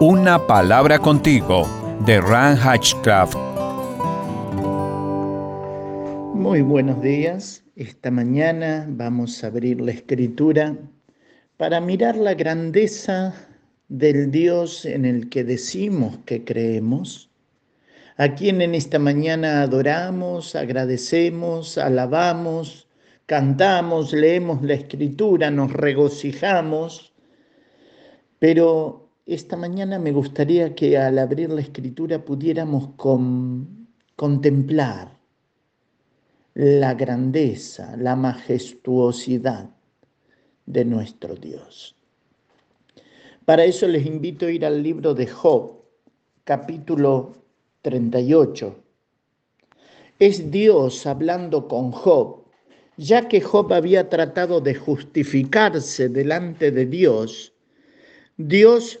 Una palabra contigo, de Ran Hatchcraft. Muy buenos días. Esta mañana vamos a abrir la escritura para mirar la grandeza del Dios en el que decimos que creemos, a quien en esta mañana adoramos, agradecemos, alabamos, cantamos, leemos la escritura, nos regocijamos, pero esta mañana me gustaría que al abrir la escritura pudiéramos contemplar la grandeza, la majestuosidad de nuestro Dios. Para eso les invito a ir al libro de Job, capítulo 38. Es Dios hablando con Job, ya que Job había tratado de justificarse delante de Dios. Dios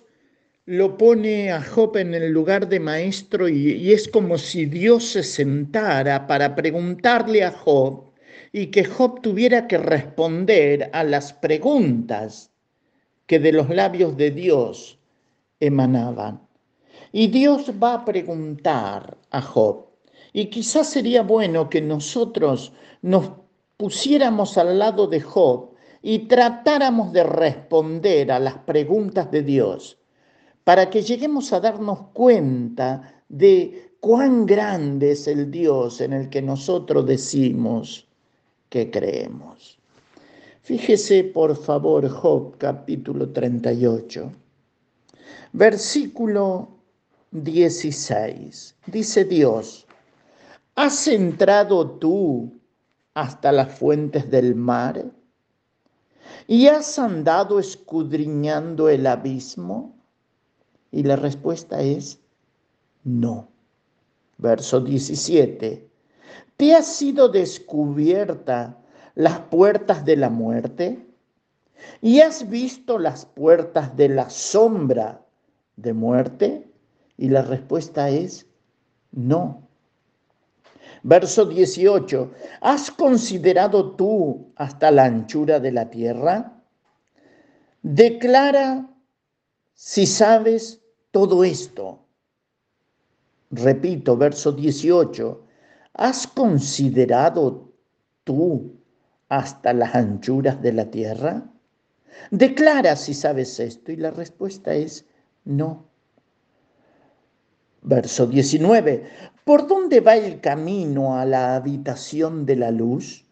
lo pone a Job en el lugar de maestro y, es como si Dios se sentara para preguntarle a Job y que Job tuviera que responder a las preguntas que de los labios de Dios emanaban. Y Dios va a preguntar a Job. Y quizás sería bueno que nosotros nos pusiéramos al lado de Job y tratáramos de responder a las preguntas de Dios para que lleguemos a darnos cuenta de cuán grande es el Dios en el que nosotros decimos que creemos. Fíjese por favor Job capítulo 38, versículo 16. Dice Dios, ¿has entrado tú hasta las fuentes del mar? ¿Y has andado escudriñando el abismo? Y la respuesta es no. Verso 17. ¿Te has sido descubierta las puertas de la muerte? ¿Y has visto las puertas de la sombra de muerte? Y la respuesta es no. Verso 18. ¿Has considerado tú hasta la anchura de la tierra? Declara si sabes todo esto. Repito, verso 18. ¿Has considerado tú hasta las anchuras de la tierra? Declara si sabes esto y la respuesta es no. Verso 19. ¿Por dónde va el camino a la habitación de la luz?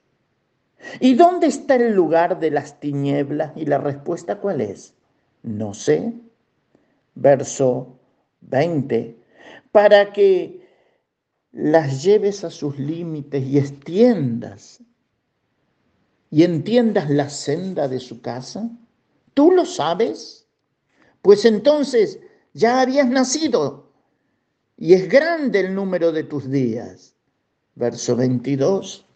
¿Y dónde está el lugar de las tinieblas? Y la respuesta cuál es? No sé. Verso 20. Para que las lleves a sus límites y extiendas y entiendas la senda de su casa? ¿Tú lo sabes? Pues entonces ya habías nacido y es grande el número de tus días. Verso 22.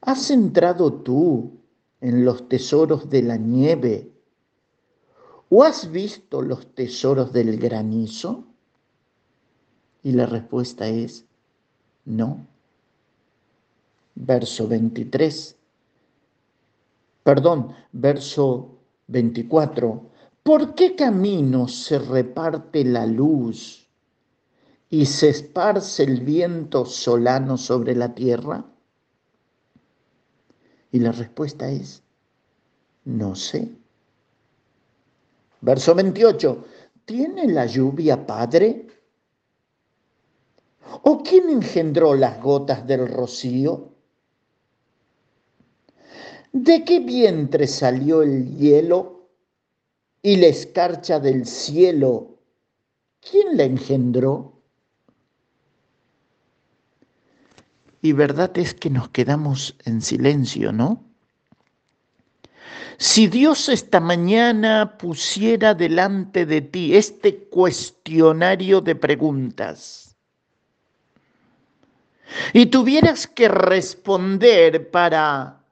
¿Has entrado tú en los tesoros de la nieve? ¿O has visto los tesoros del granizo? Y la respuesta es no. Verso 23. Perdón, verso 24. ¿Por qué camino se reparte la luz y se esparce el viento solano sobre la tierra? Y la respuesta es, no sé. Verso 28. ¿Tiene la lluvia padre? ¿O quién engendró las gotas del rocío? ¿De qué vientre salió el hielo y la escarcha del cielo? ¿Quién la engendró? Y verdad es que nos quedamos en silencio, ¿no? Si Dios esta mañana pusiera delante de ti este cuestionario de preguntas, y tuvieras que responder para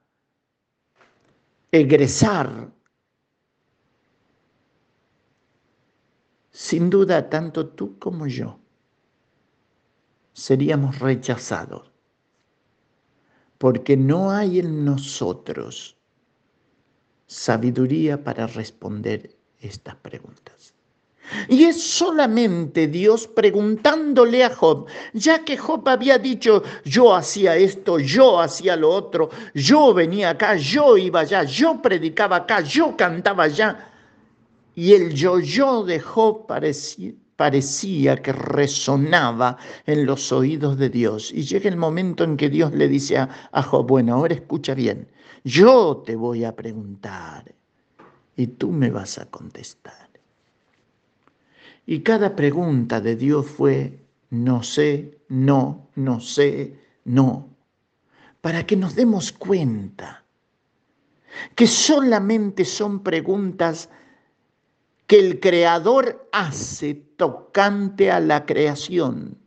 egresar, sin duda tanto tú como yo seríamos rechazados, porque no hay en nosotros sabiduría para responder estas preguntas. Y es solamente Dios preguntándole a Job, ya que Job había dicho, yo hacía esto, yo hacía lo otro, yo venía acá, yo iba allá, yo predicaba acá, yo cantaba allá. Y el yo-yo de Job parecía, que resonaba en los oídos de Dios. Y llega el momento en que Dios le dice a, a Job, bueno, ahora escucha bien, yo te voy a preguntar y tú me vas a contestar. Y cada pregunta de Dios fue, no sé, no, no sé, no, para que nos demos cuenta que solamente son preguntas que el Creador hace tocante a la creación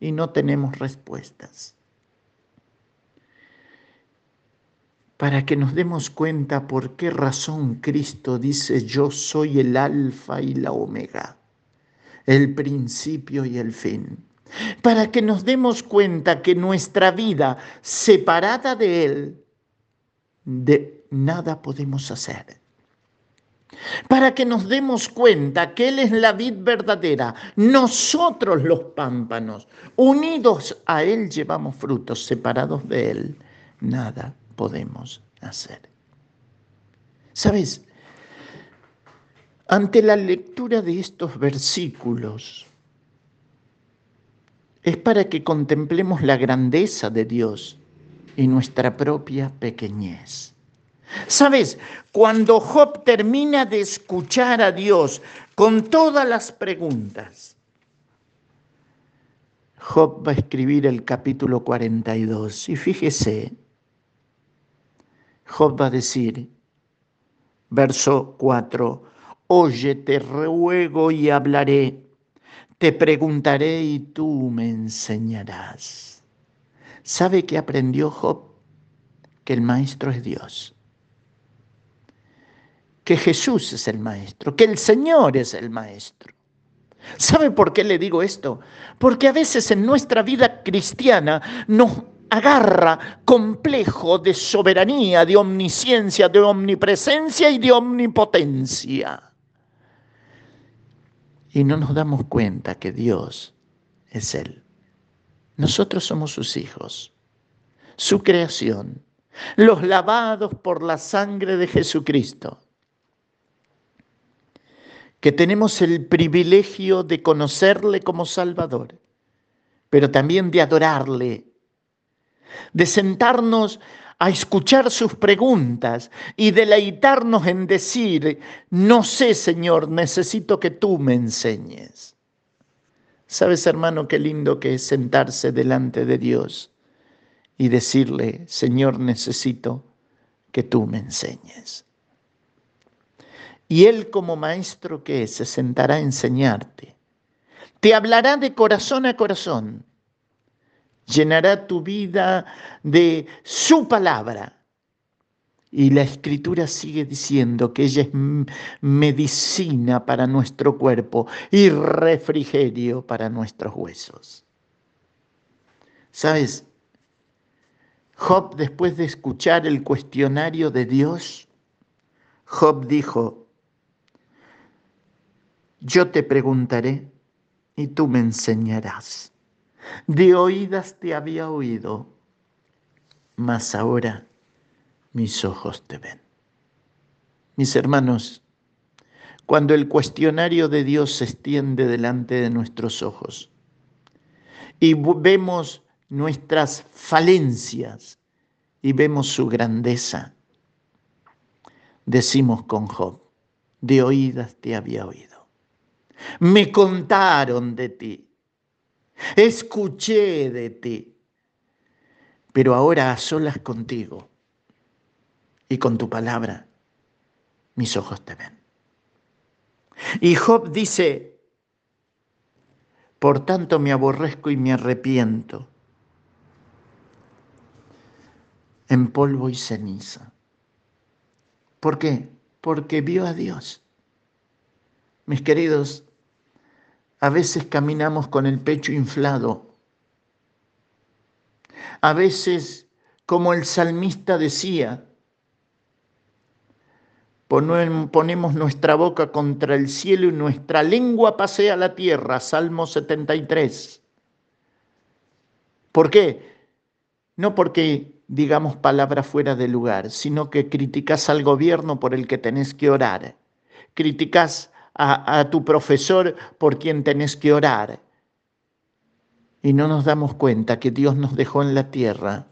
y no tenemos respuestas. Para que nos demos cuenta por qué razón Cristo dice yo soy el alfa y la omega el principio y el fin, para que nos demos cuenta que nuestra vida separada de Él, de nada podemos hacer. Para que nos demos cuenta que Él es la vid verdadera, nosotros los pámpanos, unidos a Él llevamos frutos, separados de Él, nada podemos hacer. ¿Sabes? Ante la lectura de estos versículos, es para que contemplemos la grandeza de Dios y nuestra propia pequeñez. Sabes, cuando Job termina de escuchar a Dios con todas las preguntas, Job va a escribir el capítulo 42 y fíjese, Job va a decir, verso 4, Oye, te ruego y hablaré, te preguntaré y tú me enseñarás. ¿Sabe qué aprendió Job? Que el maestro es Dios que Jesús es el maestro, que el Señor es el maestro. ¿Sabe por qué le digo esto? Porque a veces en nuestra vida cristiana nos agarra complejo de soberanía, de omnisciencia, de omnipresencia y de omnipotencia. Y no nos damos cuenta que Dios es Él. Nosotros somos sus hijos, su creación, los lavados por la sangre de Jesucristo que tenemos el privilegio de conocerle como Salvador, pero también de adorarle, de sentarnos a escuchar sus preguntas y deleitarnos en decir, no sé Señor, necesito que tú me enseñes. ¿Sabes hermano qué lindo que es sentarse delante de Dios y decirle, Señor, necesito que tú me enseñes? Y Él como maestro que es, se sentará a enseñarte. Te hablará de corazón a corazón. Llenará tu vida de su palabra. Y la escritura sigue diciendo que ella es medicina para nuestro cuerpo y refrigerio para nuestros huesos. ¿Sabes? Job, después de escuchar el cuestionario de Dios, Job dijo, yo te preguntaré y tú me enseñarás. De oídas te había oído, mas ahora mis ojos te ven. Mis hermanos, cuando el cuestionario de Dios se extiende delante de nuestros ojos y vemos nuestras falencias y vemos su grandeza, decimos con Job, de oídas te había oído me contaron de ti, escuché de ti, pero ahora a solas contigo y con tu palabra, mis ojos te ven. Y Job dice, por tanto me aborrezco y me arrepiento en polvo y ceniza. ¿Por qué? Porque vio a Dios. Mis queridos, a veces caminamos con el pecho inflado. A veces, como el salmista decía, ponemos nuestra boca contra el cielo y nuestra lengua pasea la tierra, Salmo 73. ¿Por qué? No porque digamos palabras fuera de lugar, sino que criticas al gobierno por el que tenés que orar, criticas a, tu profesor por quien tenés que orar. Y no nos damos cuenta que Dios nos dejó en la tierra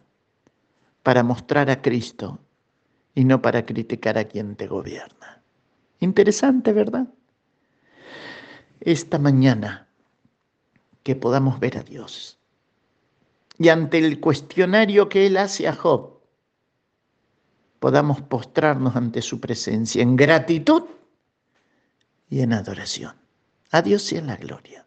para mostrar a Cristo y no para criticar a quien te gobierna. Interesante, ¿verdad? Esta mañana que podamos ver a Dios y ante el cuestionario que Él hace a Job, podamos postrarnos ante su presencia en gratitud y en adoración. A Dios y en la gloria.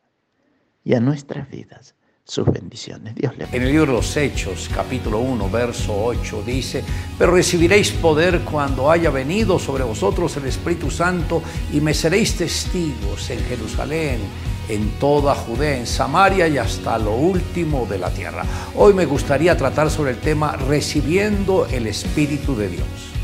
Y a nuestras vidas sus bendiciones. Dios le En el libro de los Hechos, capítulo 1, verso 8, dice, pero recibiréis poder cuando haya venido sobre vosotros el Espíritu Santo y me seréis testigos en Jerusalén, en toda Judea, en Samaria y hasta lo último de la tierra. Hoy me gustaría tratar sobre el tema recibiendo el Espíritu de Dios.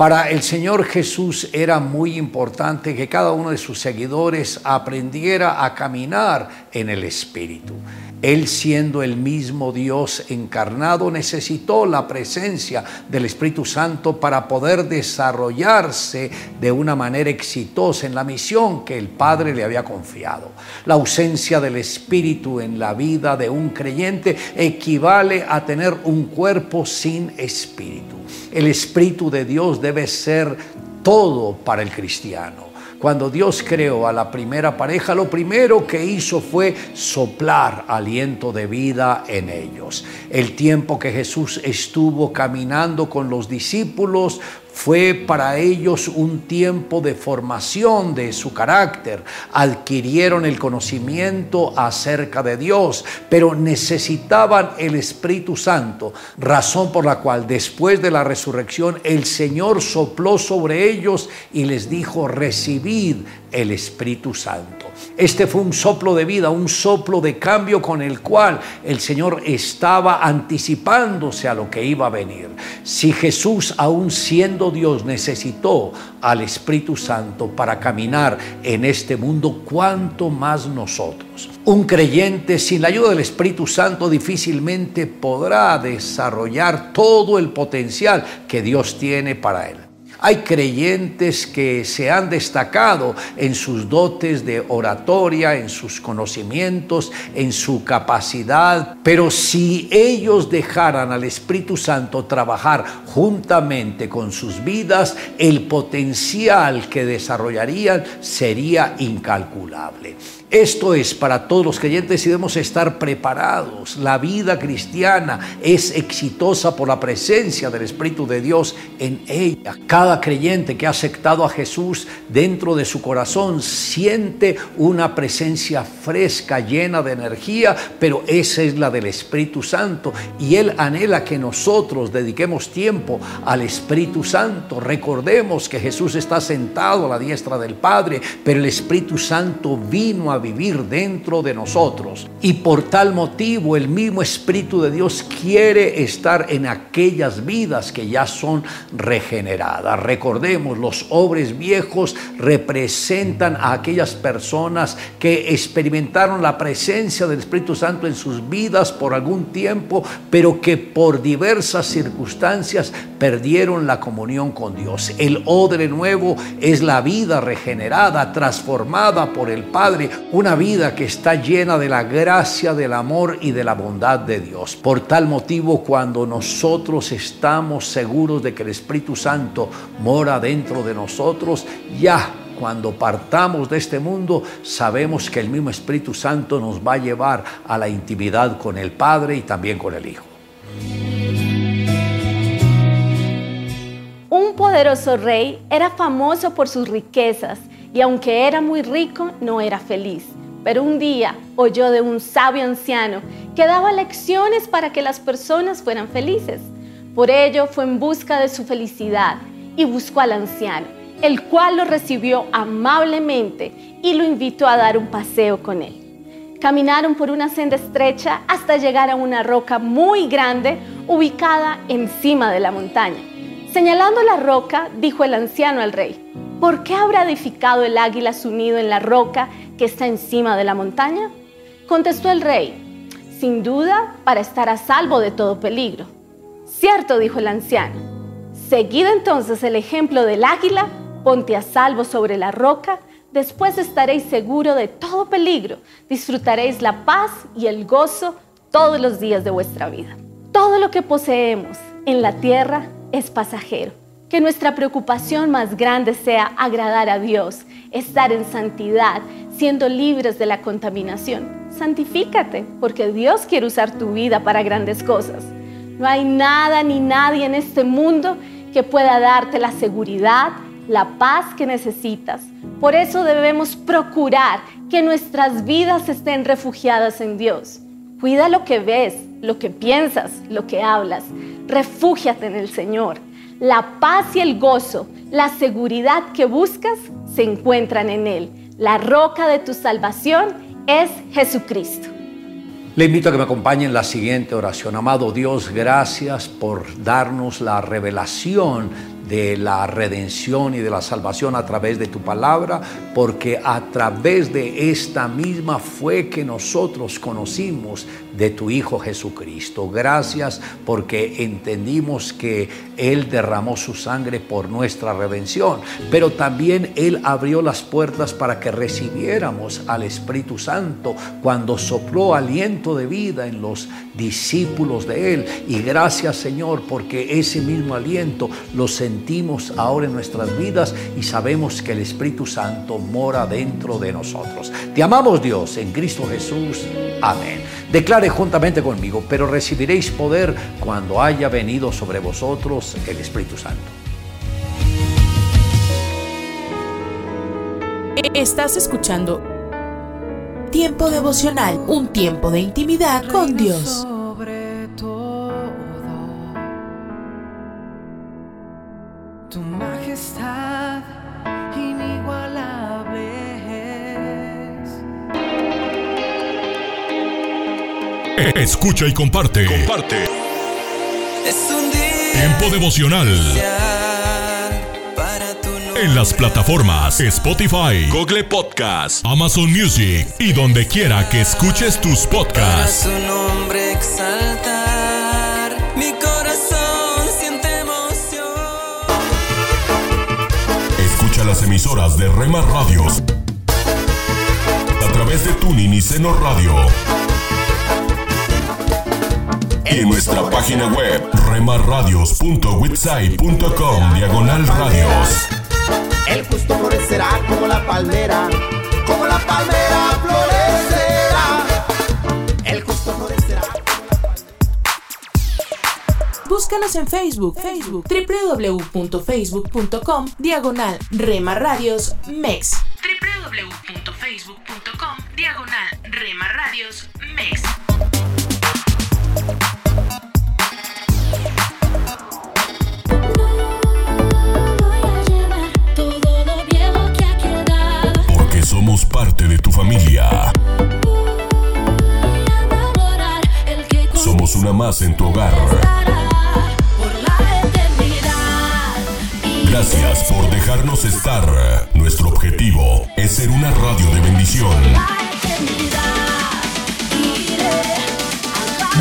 Para el Señor Jesús era muy importante que cada uno de sus seguidores aprendiera a caminar en el Espíritu. Él siendo el mismo Dios encarnado necesitó la presencia del Espíritu Santo para poder desarrollarse de una manera exitosa en la misión que el Padre le había confiado. La ausencia del Espíritu en la vida de un creyente equivale a tener un cuerpo sin Espíritu. El Espíritu de Dios debe ser todo para el cristiano. Cuando Dios creó a la primera pareja, lo primero que hizo fue soplar aliento de vida en ellos. El tiempo que Jesús estuvo caminando con los discípulos fue para ellos un tiempo de formación de su carácter. Adquirieron el conocimiento acerca de Dios, pero necesitaban el Espíritu Santo, razón por la cual después de la resurrección el Señor sopló sobre ellos y les dijo, recibid el Espíritu Santo. Este fue un soplo de vida, un soplo de cambio con el cual el Señor estaba anticipándose a lo que iba a venir. Si Jesús, aún siendo Dios, necesitó al Espíritu Santo para caminar en este mundo, ¿cuánto más nosotros? Un creyente sin la ayuda del Espíritu Santo difícilmente podrá desarrollar todo el potencial que Dios tiene para él. Hay creyentes que se han destacado en sus dotes de oratoria, en sus conocimientos, en su capacidad, pero si ellos dejaran al Espíritu Santo trabajar juntamente con sus vidas, el potencial que desarrollarían sería incalculable. Esto es para todos los creyentes y debemos estar preparados. La vida cristiana es exitosa por la presencia del Espíritu de Dios en ella. Cada creyente que ha aceptado a Jesús dentro de su corazón siente una presencia fresca, llena de energía, pero esa es la del Espíritu Santo. Y Él anhela que nosotros dediquemos tiempo al Espíritu Santo. Recordemos que Jesús está sentado a la diestra del Padre, pero el Espíritu Santo vino a vivir dentro de nosotros. Y por tal motivo el mismo Espíritu de Dios quiere estar en aquellas vidas que ya son regeneradas. Recordemos, los hombres viejos representan a aquellas personas que experimentaron la presencia del Espíritu Santo en sus vidas por algún tiempo, pero que por diversas circunstancias perdieron la comunión con Dios. El odre nuevo es la vida regenerada, transformada por el Padre, una vida que está llena de la gracia, del amor y de la bondad de Dios. Por tal motivo, cuando nosotros estamos seguros de que el Espíritu Santo mora dentro de nosotros, ya cuando partamos de este mundo, sabemos que el mismo Espíritu Santo nos va a llevar a la intimidad con el Padre y también con el Hijo. Un poderoso rey era famoso por sus riquezas y aunque era muy rico, no era feliz. Pero un día oyó de un sabio anciano que daba lecciones para que las personas fueran felices. Por ello fue en busca de su felicidad y buscó al anciano, el cual lo recibió amablemente y lo invitó a dar un paseo con él. Caminaron por una senda estrecha hasta llegar a una roca muy grande ubicada encima de la montaña. Señalando la roca, dijo el anciano al rey, ¿por qué habrá edificado el águila su nido en la roca que está encima de la montaña? Contestó el rey, sin duda para estar a salvo de todo peligro. Cierto, dijo el anciano. Seguido entonces el ejemplo del águila, ponte a salvo sobre la roca, después estaréis seguro de todo peligro, disfrutaréis la paz y el gozo todos los días de vuestra vida. Todo lo que poseemos en la tierra es pasajero. Que nuestra preocupación más grande sea agradar a Dios, estar en santidad, siendo libres de la contaminación. Santifícate, porque Dios quiere usar tu vida para grandes cosas. No hay nada ni nadie en este mundo que pueda darte la seguridad, la paz que necesitas. Por eso debemos procurar que nuestras vidas estén refugiadas en Dios. Cuida lo que ves, lo que piensas, lo que hablas. Refúgiate en el Señor. La paz y el gozo, la seguridad que buscas se encuentran en Él. La roca de tu salvación es Jesucristo. Le invito a que me acompañe en la siguiente oración. Amado Dios, gracias por darnos la revelación de la redención y de la salvación a través de tu palabra, porque a través de esta misma fue que nosotros conocimos de tu Hijo Jesucristo. Gracias porque entendimos que Él derramó su sangre por nuestra redención, pero también Él abrió las puertas para que recibiéramos al Espíritu Santo cuando sopló aliento de vida en los discípulos de Él. Y gracias Señor porque ese mismo aliento lo sentimos ahora en nuestras vidas y sabemos que el Espíritu Santo mora dentro de nosotros. Te amamos Dios en Cristo Jesús. Amén. Declare juntamente conmigo, pero recibiréis poder cuando haya venido sobre vosotros el Espíritu Santo. Estás escuchando Tiempo devocional, un tiempo de intimidad con Dios. Escucha y comparte. Comparte. Es un día Tiempo devocional. para tu. En las plataformas Spotify, Google Podcast, Amazon Music y donde quiera que escuches tus Para podcasts. su nombre exaltar. Mi corazón siente emoción. Escucha las emisoras de Rema Radios a través de Tuning y Seno Radio. Y en nuestra página web remarradios.witsai.com diagonal radios. El justo florecerá como la palmera, como la palmera florecerá. El justo florecerá. Búscanos en Facebook, Facebook, www.facebook.com, diagonal Rema Radios MEX. www.facebook.com, diagonal Rema Somos una más en tu hogar. Gracias por dejarnos estar. Nuestro objetivo es ser una radio de bendición.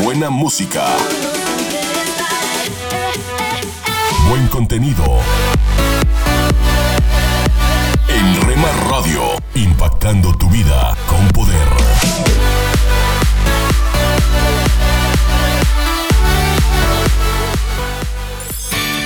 Buena música. Buen contenido. Impactando tu vida con poder.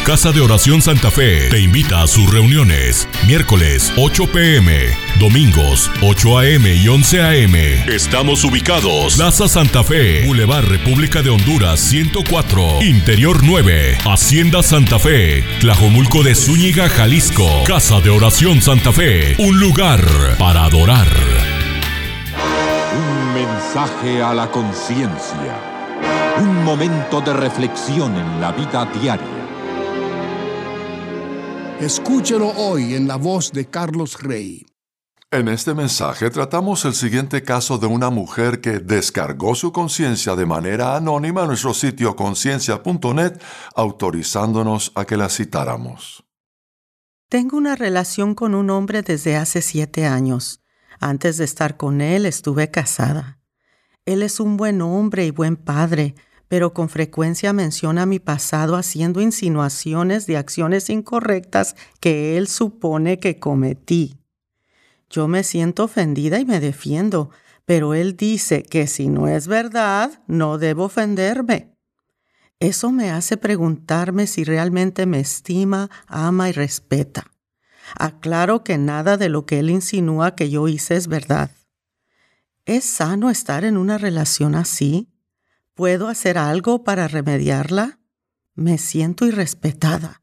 Casa de Oración Santa Fe te invita a sus reuniones. Miércoles 8 pm, domingos 8 am y 11 am. Estamos ubicados. Plaza Santa Fe, Boulevard República de Honduras 104, Interior 9, Hacienda Santa Fe, Tlajomulco de Zúñiga, Jalisco. Casa de Oración Santa Fe, un lugar para adorar. Un mensaje a la conciencia. Un momento de reflexión en la vida diaria. Escúchelo hoy en la voz de Carlos Rey. En este mensaje tratamos el siguiente caso de una mujer que descargó su conciencia de manera anónima en nuestro sitio conciencia.net, autorizándonos a que la citáramos. Tengo una relación con un hombre desde hace siete años. Antes de estar con él estuve casada. Él es un buen hombre y buen padre, pero con frecuencia menciona mi pasado haciendo insinuaciones de acciones incorrectas que él supone que cometí. Yo me siento ofendida y me defiendo, pero él dice que si no es verdad, no debo ofenderme. Eso me hace preguntarme si realmente me estima, ama y respeta. Aclaro que nada de lo que él insinúa que yo hice es verdad. ¿Es sano estar en una relación así? ¿Puedo hacer algo para remediarla? Me siento irrespetada.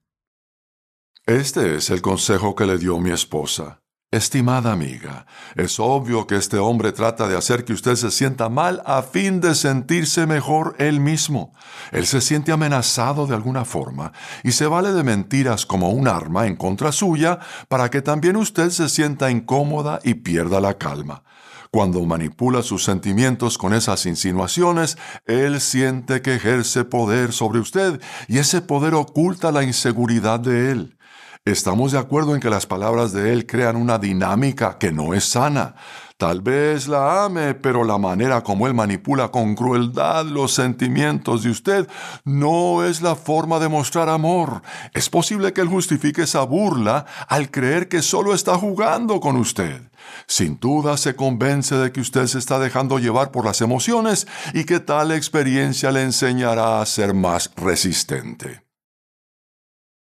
Este es el consejo que le dio mi esposa. Estimada amiga, es obvio que este hombre trata de hacer que usted se sienta mal a fin de sentirse mejor él mismo. Él se siente amenazado de alguna forma y se vale de mentiras como un arma en contra suya para que también usted se sienta incómoda y pierda la calma. Cuando manipula sus sentimientos con esas insinuaciones, Él siente que ejerce poder sobre usted y ese poder oculta la inseguridad de Él. Estamos de acuerdo en que las palabras de Él crean una dinámica que no es sana. Tal vez la ame, pero la manera como Él manipula con crueldad los sentimientos de usted no es la forma de mostrar amor. Es posible que Él justifique esa burla al creer que solo está jugando con usted. Sin duda se convence de que usted se está dejando llevar por las emociones y que tal experiencia le enseñará a ser más resistente.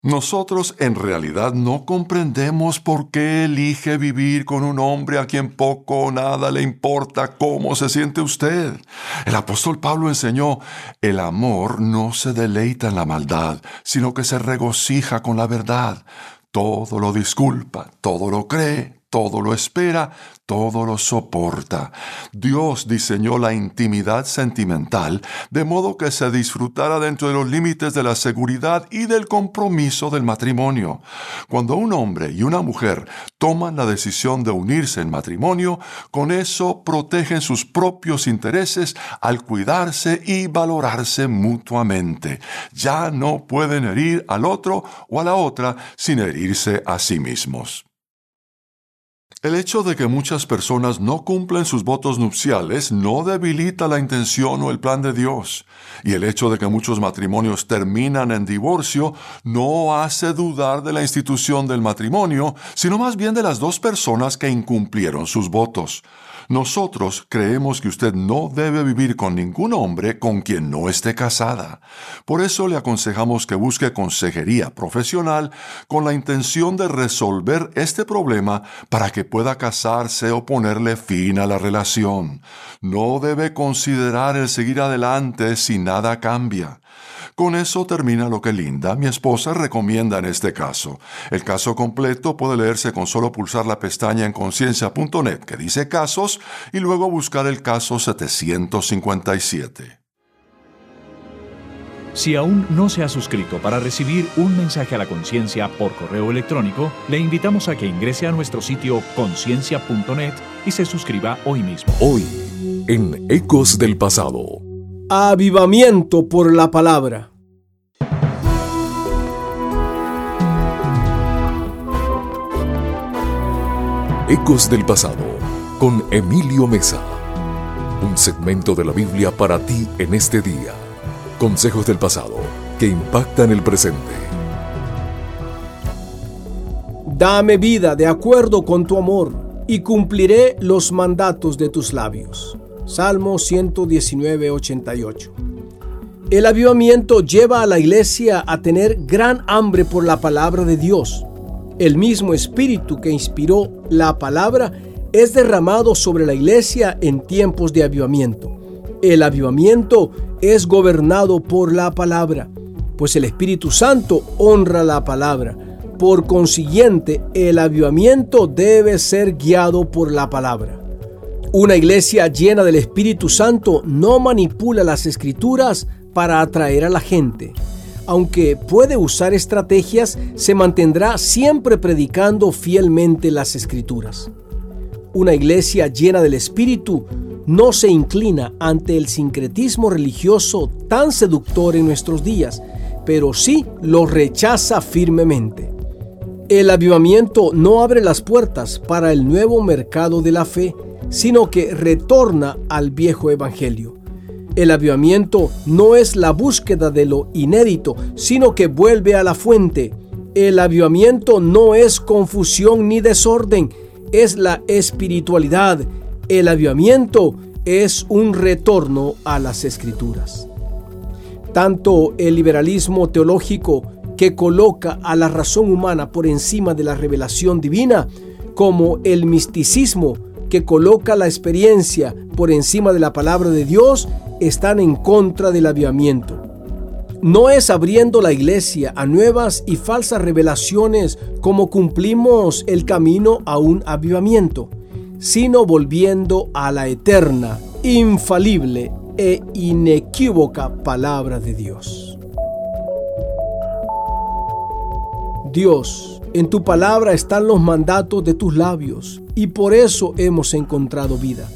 Nosotros en realidad no comprendemos por qué elige vivir con un hombre a quien poco o nada le importa cómo se siente usted. El apóstol Pablo enseñó, el amor no se deleita en la maldad, sino que se regocija con la verdad. Todo lo disculpa, todo lo cree, todo lo espera, todo lo soporta. Dios diseñó la intimidad sentimental de modo que se disfrutara dentro de los límites de la seguridad y del compromiso del matrimonio. Cuando un hombre y una mujer toman la decisión de unirse en matrimonio, con eso protegen sus propios intereses al cuidarse y valorarse mutuamente. Ya no pueden herir al otro o a la otra sin herirse a sí mismos. El hecho de que muchas personas no cumplen sus votos nupciales no debilita la intención o el plan de Dios. Y el hecho de que muchos matrimonios terminan en divorcio no hace dudar de la institución del matrimonio, sino más bien de las dos personas que incumplieron sus votos. Nosotros creemos que usted no debe vivir con ningún hombre con quien no esté casada. Por eso le aconsejamos que busque consejería profesional con la intención de resolver este problema para que pueda casarse o ponerle fin a la relación. No debe considerar el seguir adelante si nada cambia. Con eso termina lo que Linda, mi esposa, recomienda en este caso. El caso completo puede leerse con solo pulsar la pestaña en conciencia.net que dice casos y luego buscar el caso 757. Si aún no se ha suscrito para recibir un mensaje a la conciencia por correo electrónico, le invitamos a que ingrese a nuestro sitio conciencia.net y se suscriba hoy mismo. Hoy, en Ecos del Pasado. Avivamiento por la palabra. Ecos del Pasado con Emilio Mesa. Un segmento de la Biblia para ti en este día. Consejos del pasado que impactan el presente. Dame vida de acuerdo con tu amor y cumpliré los mandatos de tus labios. Salmo 119, 88. El avivamiento lleva a la iglesia a tener gran hambre por la palabra de Dios. El mismo espíritu que inspiró la palabra es derramado sobre la iglesia en tiempos de avivamiento. El avivamiento es gobernado por la palabra, pues el Espíritu Santo honra la palabra. Por consiguiente, el avivamiento debe ser guiado por la palabra. Una iglesia llena del Espíritu Santo no manipula las escrituras para atraer a la gente. Aunque puede usar estrategias, se mantendrá siempre predicando fielmente las escrituras. Una iglesia llena del Espíritu no se inclina ante el sincretismo religioso tan seductor en nuestros días, pero sí lo rechaza firmemente. El avivamiento no abre las puertas para el nuevo mercado de la fe, sino que retorna al viejo evangelio. El avivamiento no es la búsqueda de lo inédito, sino que vuelve a la fuente. El avivamiento no es confusión ni desorden, es la espiritualidad. El avivamiento es un retorno a las escrituras. Tanto el liberalismo teológico que coloca a la razón humana por encima de la revelación divina, como el misticismo que coloca la experiencia por encima de la palabra de Dios, están en contra del avivamiento. No es abriendo la iglesia a nuevas y falsas revelaciones como cumplimos el camino a un avivamiento, sino volviendo a la eterna, infalible e inequívoca palabra de Dios. Dios En tu palabra están los mandatos de tus labios y por eso hemos encontrado vida.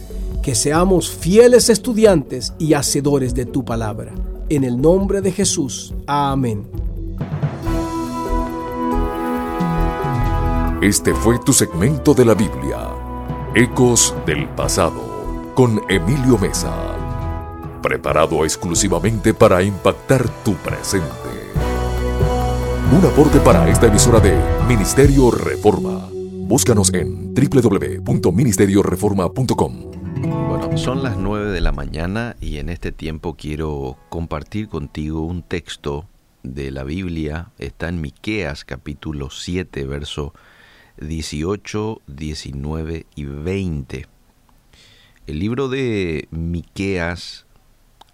Que seamos fieles estudiantes y hacedores de tu palabra. En el nombre de Jesús. Amén. Este fue tu segmento de la Biblia, Ecos del Pasado, con Emilio Mesa, preparado exclusivamente para impactar tu presente. Un aporte para esta emisora de Ministerio Reforma. Búscanos en www.ministerioreforma.com. Bueno, son las 9 de la mañana y en este tiempo quiero compartir contigo un texto de la Biblia. Está en Miqueas capítulo 7, verso 18, 19 y 20. El libro de Miqueas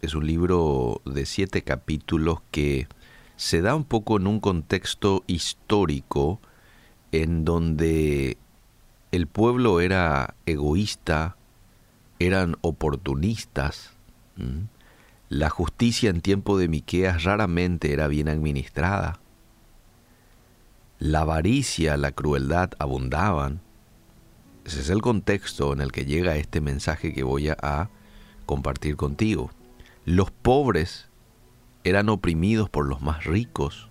es un libro de siete capítulos que se da un poco en un contexto histórico en donde el pueblo era egoísta, eran oportunistas. La justicia en tiempo de Miqueas raramente era bien administrada. La avaricia, la crueldad abundaban. Ese es el contexto en el que llega este mensaje que voy a compartir contigo. Los pobres eran oprimidos por los más ricos.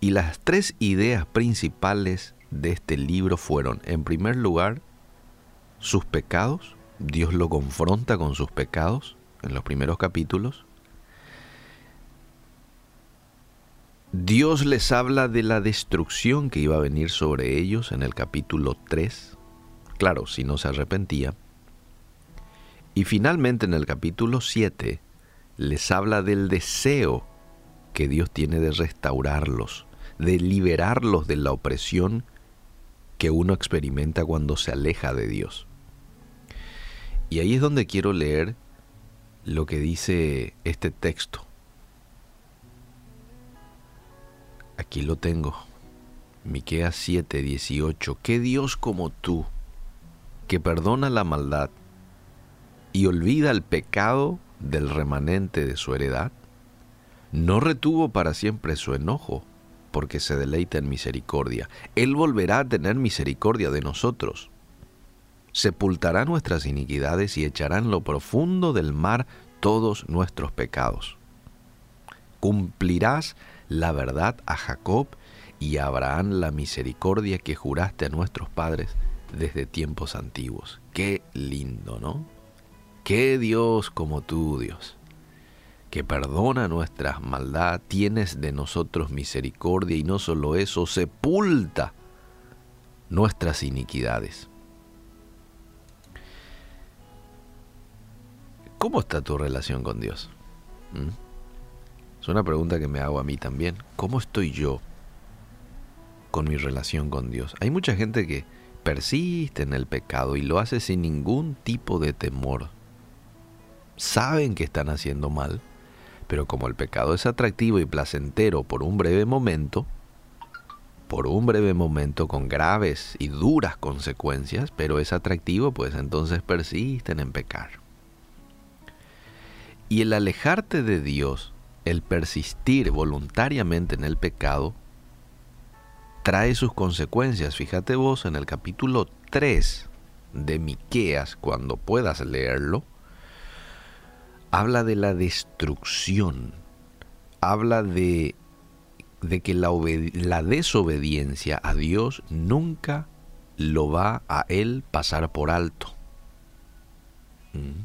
Y las tres ideas principales de este libro fueron, en primer lugar, sus pecados. Dios lo confronta con sus pecados en los primeros capítulos. Dios les habla de la destrucción que iba a venir sobre ellos en el capítulo 3. Claro, si no se arrepentía. Y finalmente en el capítulo 7 les habla del deseo que Dios tiene de restaurarlos, de liberarlos de la opresión que uno experimenta cuando se aleja de Dios. Y ahí es donde quiero leer lo que dice este texto. Aquí lo tengo. Miqueas 7, 18. ¿Qué Dios como tú, que perdona la maldad y olvida el pecado del remanente de su heredad? No retuvo para siempre su enojo, porque se deleita en misericordia. Él volverá a tener misericordia de nosotros. Sepultará nuestras iniquidades y echará en lo profundo del mar todos nuestros pecados. Cumplirás la verdad a Jacob y a Abraham la misericordia que juraste a nuestros padres desde tiempos antiguos. Qué lindo, ¿no? Qué Dios como tú, Dios, que perdona nuestras maldad, tienes de nosotros misericordia y no solo eso, sepulta nuestras iniquidades. ¿Cómo está tu relación con Dios? ¿Mm? Es una pregunta que me hago a mí también. ¿Cómo estoy yo con mi relación con Dios? Hay mucha gente que persiste en el pecado y lo hace sin ningún tipo de temor. Saben que están haciendo mal, pero como el pecado es atractivo y placentero por un breve momento, por un breve momento con graves y duras consecuencias, pero es atractivo, pues entonces persisten en pecar. Y el alejarte de Dios, el persistir voluntariamente en el pecado, trae sus consecuencias. Fíjate vos en el capítulo 3 de Miqueas, cuando puedas leerlo, habla de la destrucción, habla de, de que la, la, desobediencia a Dios nunca lo va a él pasar por alto. ¿Mm?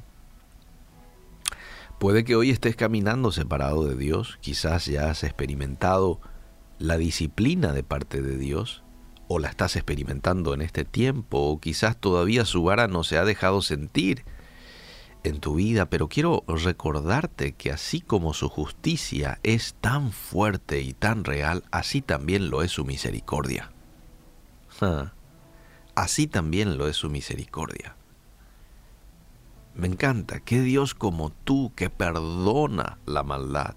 Puede que hoy estés caminando separado de Dios, quizás ya has experimentado la disciplina de parte de Dios, o la estás experimentando en este tiempo, o quizás todavía su vara no se ha dejado sentir en tu vida, pero quiero recordarte que así como su justicia es tan fuerte y tan real, así también lo es su misericordia. Así también lo es su misericordia. Me encanta que Dios como tú, que perdona la maldad,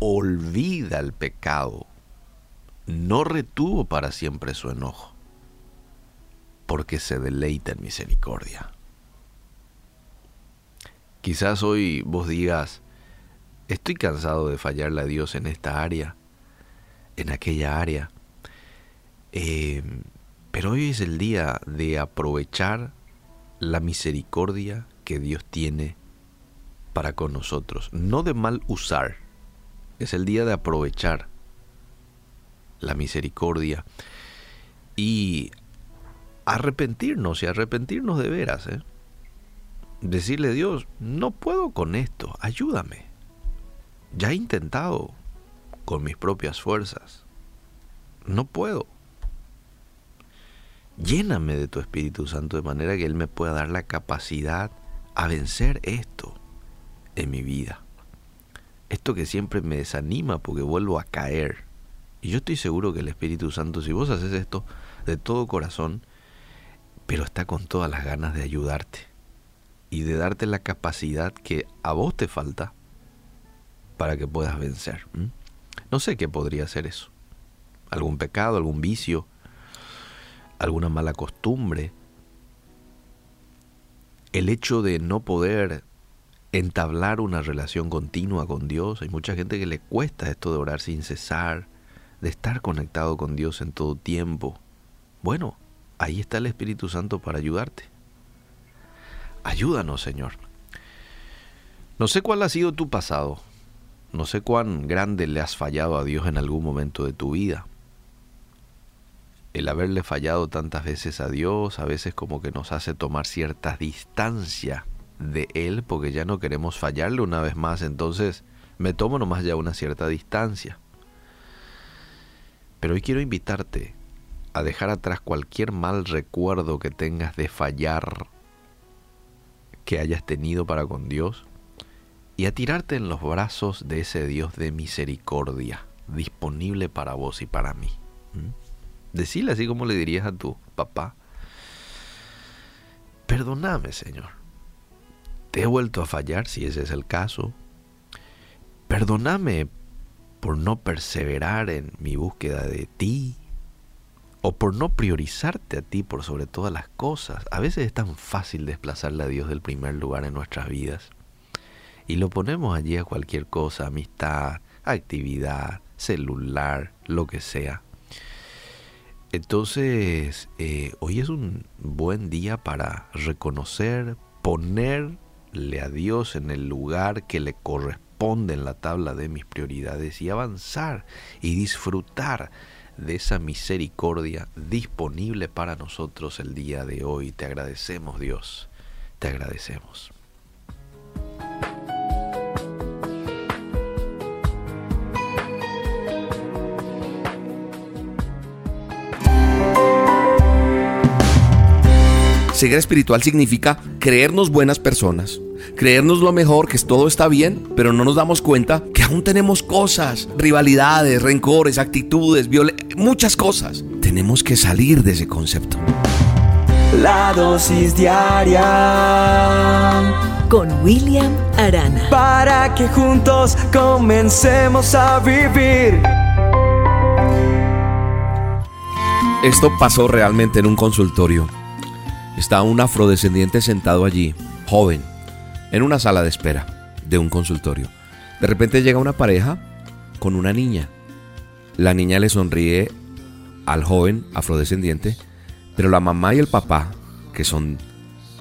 olvida el pecado, no retuvo para siempre su enojo, porque se deleita en misericordia. Quizás hoy vos digas, estoy cansado de fallarle a Dios en esta área, en aquella área. Eh, pero hoy es el día de aprovechar la misericordia que Dios tiene para con nosotros, no de mal usar. Es el día de aprovechar la misericordia y arrepentirnos y arrepentirnos de veras. ¿eh? Decirle Dios, no puedo con esto, ayúdame. Ya he intentado con mis propias fuerzas. No puedo. Lléname de tu Espíritu Santo de manera que Él me pueda dar la capacidad a vencer esto en mi vida. Esto que siempre me desanima porque vuelvo a caer. Y yo estoy seguro que el Espíritu Santo, si vos haces esto de todo corazón, pero está con todas las ganas de ayudarte y de darte la capacidad que a vos te falta para que puedas vencer. No sé qué podría ser eso. Algún pecado, algún vicio, alguna mala costumbre. El hecho de no poder entablar una relación continua con Dios. Hay mucha gente que le cuesta esto de orar sin cesar, de estar conectado con Dios en todo tiempo. Bueno, ahí está el Espíritu Santo para ayudarte. Ayúdanos, Señor. No sé cuál ha sido tu pasado. No sé cuán grande le has fallado a Dios en algún momento de tu vida. El haberle fallado tantas veces a Dios a veces como que nos hace tomar cierta distancia de Él porque ya no queremos fallarle una vez más. Entonces me tomo nomás ya una cierta distancia. Pero hoy quiero invitarte a dejar atrás cualquier mal recuerdo que tengas de fallar que hayas tenido para con Dios y a tirarte en los brazos de ese Dios de misericordia disponible para vos y para mí. ¿Mm? Así como le dirías a tu papá, perdóname Señor, te he vuelto a fallar si ese es el caso, perdóname por no perseverar en mi búsqueda de ti, o por no priorizarte a ti por sobre todas las cosas. A veces es tan fácil desplazarle a Dios del primer lugar en nuestras vidas. Y lo ponemos allí a cualquier cosa, amistad, actividad, celular, lo que sea. Entonces, eh, hoy es un buen día para reconocer, ponerle a Dios en el lugar que le corresponde en la tabla de mis prioridades y avanzar y disfrutar de esa misericordia disponible para nosotros el día de hoy. Te agradecemos Dios, te agradecemos. Ceguera espiritual significa creernos buenas personas, creernos lo mejor, que todo está bien, pero no nos damos cuenta que aún tenemos cosas, rivalidades, rencores, actitudes, muchas cosas. Tenemos que salir de ese concepto. La dosis diaria con William Arana. Para que juntos comencemos a vivir. Esto pasó realmente en un consultorio. Está un afrodescendiente sentado allí, joven, en una sala de espera de un consultorio. De repente llega una pareja con una niña. La niña le sonríe al joven afrodescendiente, pero la mamá y el papá, que son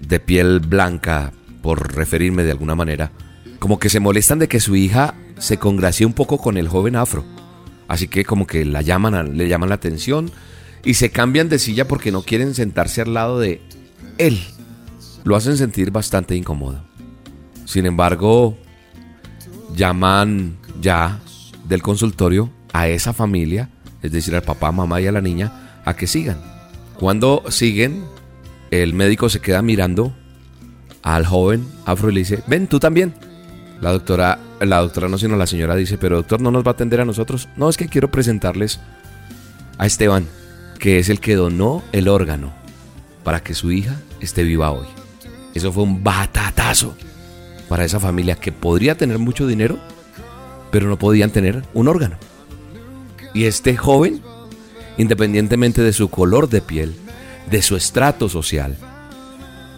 de piel blanca, por referirme de alguna manera, como que se molestan de que su hija se congracie un poco con el joven afro. Así que como que la llaman, le llaman la atención y se cambian de silla porque no quieren sentarse al lado de él. Lo hacen sentir bastante incómodo. Sin embargo, llaman ya del consultorio a esa familia, es decir, al papá, mamá y a la niña, a que sigan. Cuando siguen, el médico se queda mirando al joven afro y le dice, ven tú también. La doctora, la doctora no, sino la señora dice, pero doctor, ¿no nos va a atender a nosotros? No, es que quiero presentarles a Esteban, que es el que donó el órgano para que su hija esté viva hoy. Eso fue un batatazo para esa familia que podría tener mucho dinero, pero no podían tener un órgano. Y este joven, independientemente de su color de piel, de su estrato social,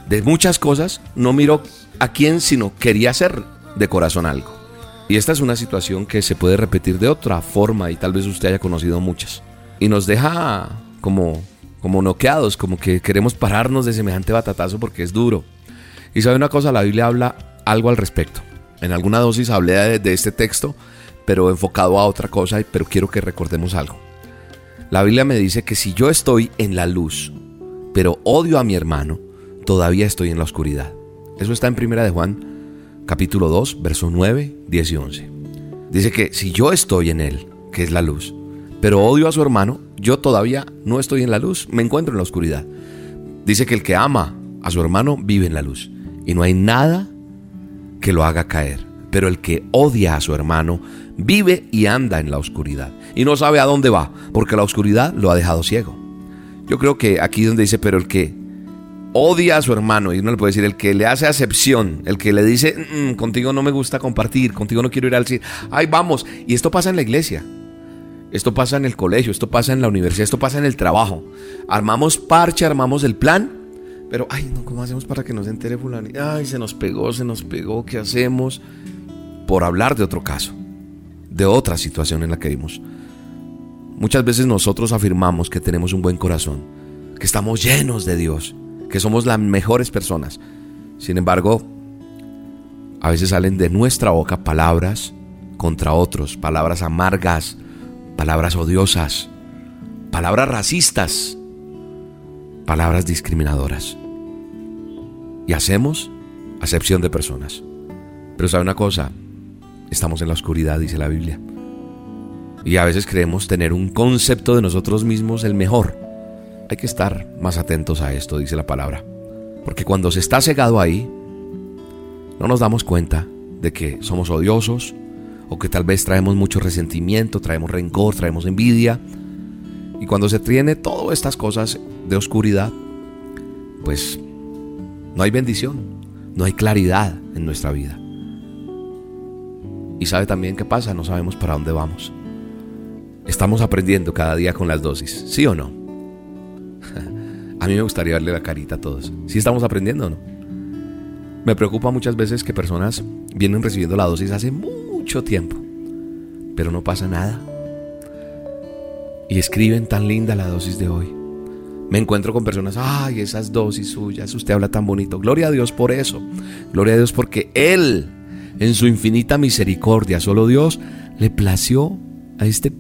de muchas cosas, no miró a quién, sino quería hacer de corazón algo. Y esta es una situación que se puede repetir de otra forma y tal vez usted haya conocido muchas. Y nos deja como, como noqueados, como que queremos pararnos de semejante batatazo porque es duro. Y sabe una cosa, la Biblia habla algo al respecto. En alguna dosis hablé de, de este texto, pero enfocado a otra cosa, pero quiero que recordemos algo. La Biblia me dice que si yo estoy en la luz, pero odio a mi hermano, todavía estoy en la oscuridad. Eso está en Primera de Juan, capítulo 2, versos 9, 10 y 11. Dice que si yo estoy en él, que es la luz, pero odio a su hermano, yo todavía no estoy en la luz, me encuentro en la oscuridad. Dice que el que ama a su hermano vive en la luz y no hay nada que lo haga caer. Pero el que odia a su hermano vive y anda en la oscuridad y no sabe a dónde va, porque la oscuridad lo ha dejado ciego. Yo creo que aquí donde dice, pero el que odia a su hermano, y no le puede decir, el que le hace acepción, el que le dice, "Mm, contigo no me gusta compartir, contigo no quiero ir al cine, ay, vamos, y esto pasa en la iglesia. Esto pasa en el colegio, esto pasa en la universidad, esto pasa en el trabajo. Armamos parche, armamos el plan, pero ay, no, ¿cómo hacemos para que no se entere fulano? Ay, se nos pegó, se nos pegó, ¿qué hacemos? Por hablar de otro caso, de otra situación en la que vimos. Muchas veces nosotros afirmamos que tenemos un buen corazón, que estamos llenos de Dios, que somos las mejores personas. Sin embargo, a veces salen de nuestra boca palabras contra otros, palabras amargas, palabras odiosas, palabras racistas, palabras discriminadoras. Y hacemos acepción de personas. Pero sabe una cosa, estamos en la oscuridad, dice la Biblia. Y a veces creemos tener un concepto de nosotros mismos el mejor. Hay que estar más atentos a esto, dice la palabra. Porque cuando se está cegado ahí, no nos damos cuenta de que somos odiosos o que tal vez traemos mucho resentimiento, traemos rencor, traemos envidia. Y cuando se tiene todas estas cosas de oscuridad, pues no hay bendición, no hay claridad en nuestra vida. Sabe también qué pasa, no sabemos para dónde vamos. Estamos aprendiendo cada día con las dosis, ¿sí o no? A mí me gustaría darle la carita a todos. ¿Sí estamos aprendiendo o no? Me preocupa muchas veces que personas vienen recibiendo la dosis hace mucho tiempo, pero no pasa nada. Y escriben tan linda la dosis de hoy. Me encuentro con personas, ay, esas dosis suyas, usted habla tan bonito. Gloria a Dios por eso. Gloria a Dios porque Él, en su infinita misericordia, solo Dios, le plació a este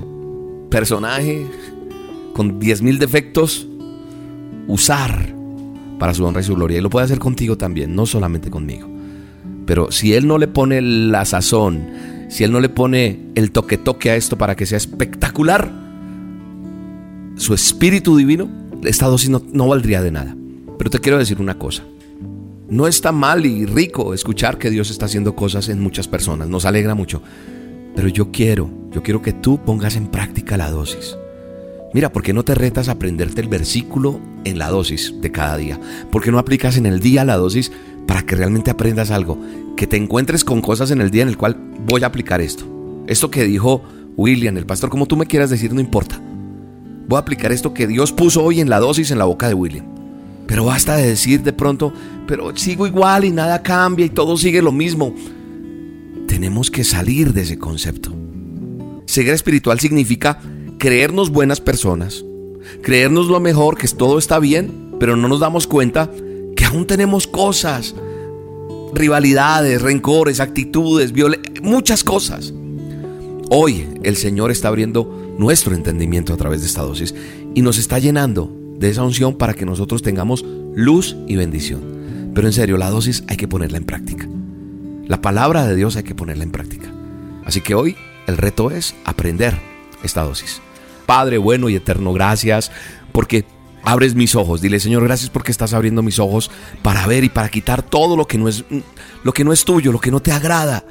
personaje con 10.000 defectos usar para su honra y su gloria. Y lo puede hacer contigo también, no solamente conmigo. Pero si Él no le pone la sazón, si Él no le pone el toque toque a esto para que sea espectacular, su espíritu divino, esta dosis no, no valdría de nada. Pero te quiero decir una cosa. No está mal y rico escuchar que Dios está haciendo cosas en muchas personas, nos alegra mucho. Pero yo quiero, yo quiero que tú pongas en práctica la dosis. Mira, ¿por qué no te retas a aprenderte el versículo en la dosis de cada día? ¿Por qué no aplicas en el día la dosis para que realmente aprendas algo? Que te encuentres con cosas en el día en el cual voy a aplicar esto. Esto que dijo William, el pastor, como tú me quieras decir, no importa. Voy a aplicar esto que Dios puso hoy en la dosis en la boca de William. Pero basta de decir de pronto, pero sigo igual y nada cambia y todo sigue lo mismo. Tenemos que salir de ese concepto. Seguir espiritual significa creernos buenas personas, creernos lo mejor, que todo está bien, pero no nos damos cuenta que aún tenemos cosas, rivalidades, rencores, actitudes, muchas cosas. Hoy el Señor está abriendo nuestro entendimiento a través de esta dosis y nos está llenando de esa unción para que nosotros tengamos luz y bendición. Pero en serio, la dosis hay que ponerla en práctica. La palabra de Dios hay que ponerla en práctica. Así que hoy el reto es aprender esta dosis. Padre bueno y eterno, gracias porque abres mis ojos. Dile, Señor, gracias porque estás abriendo mis ojos para ver y para quitar todo lo que no es lo que no es tuyo, lo que no te agrada.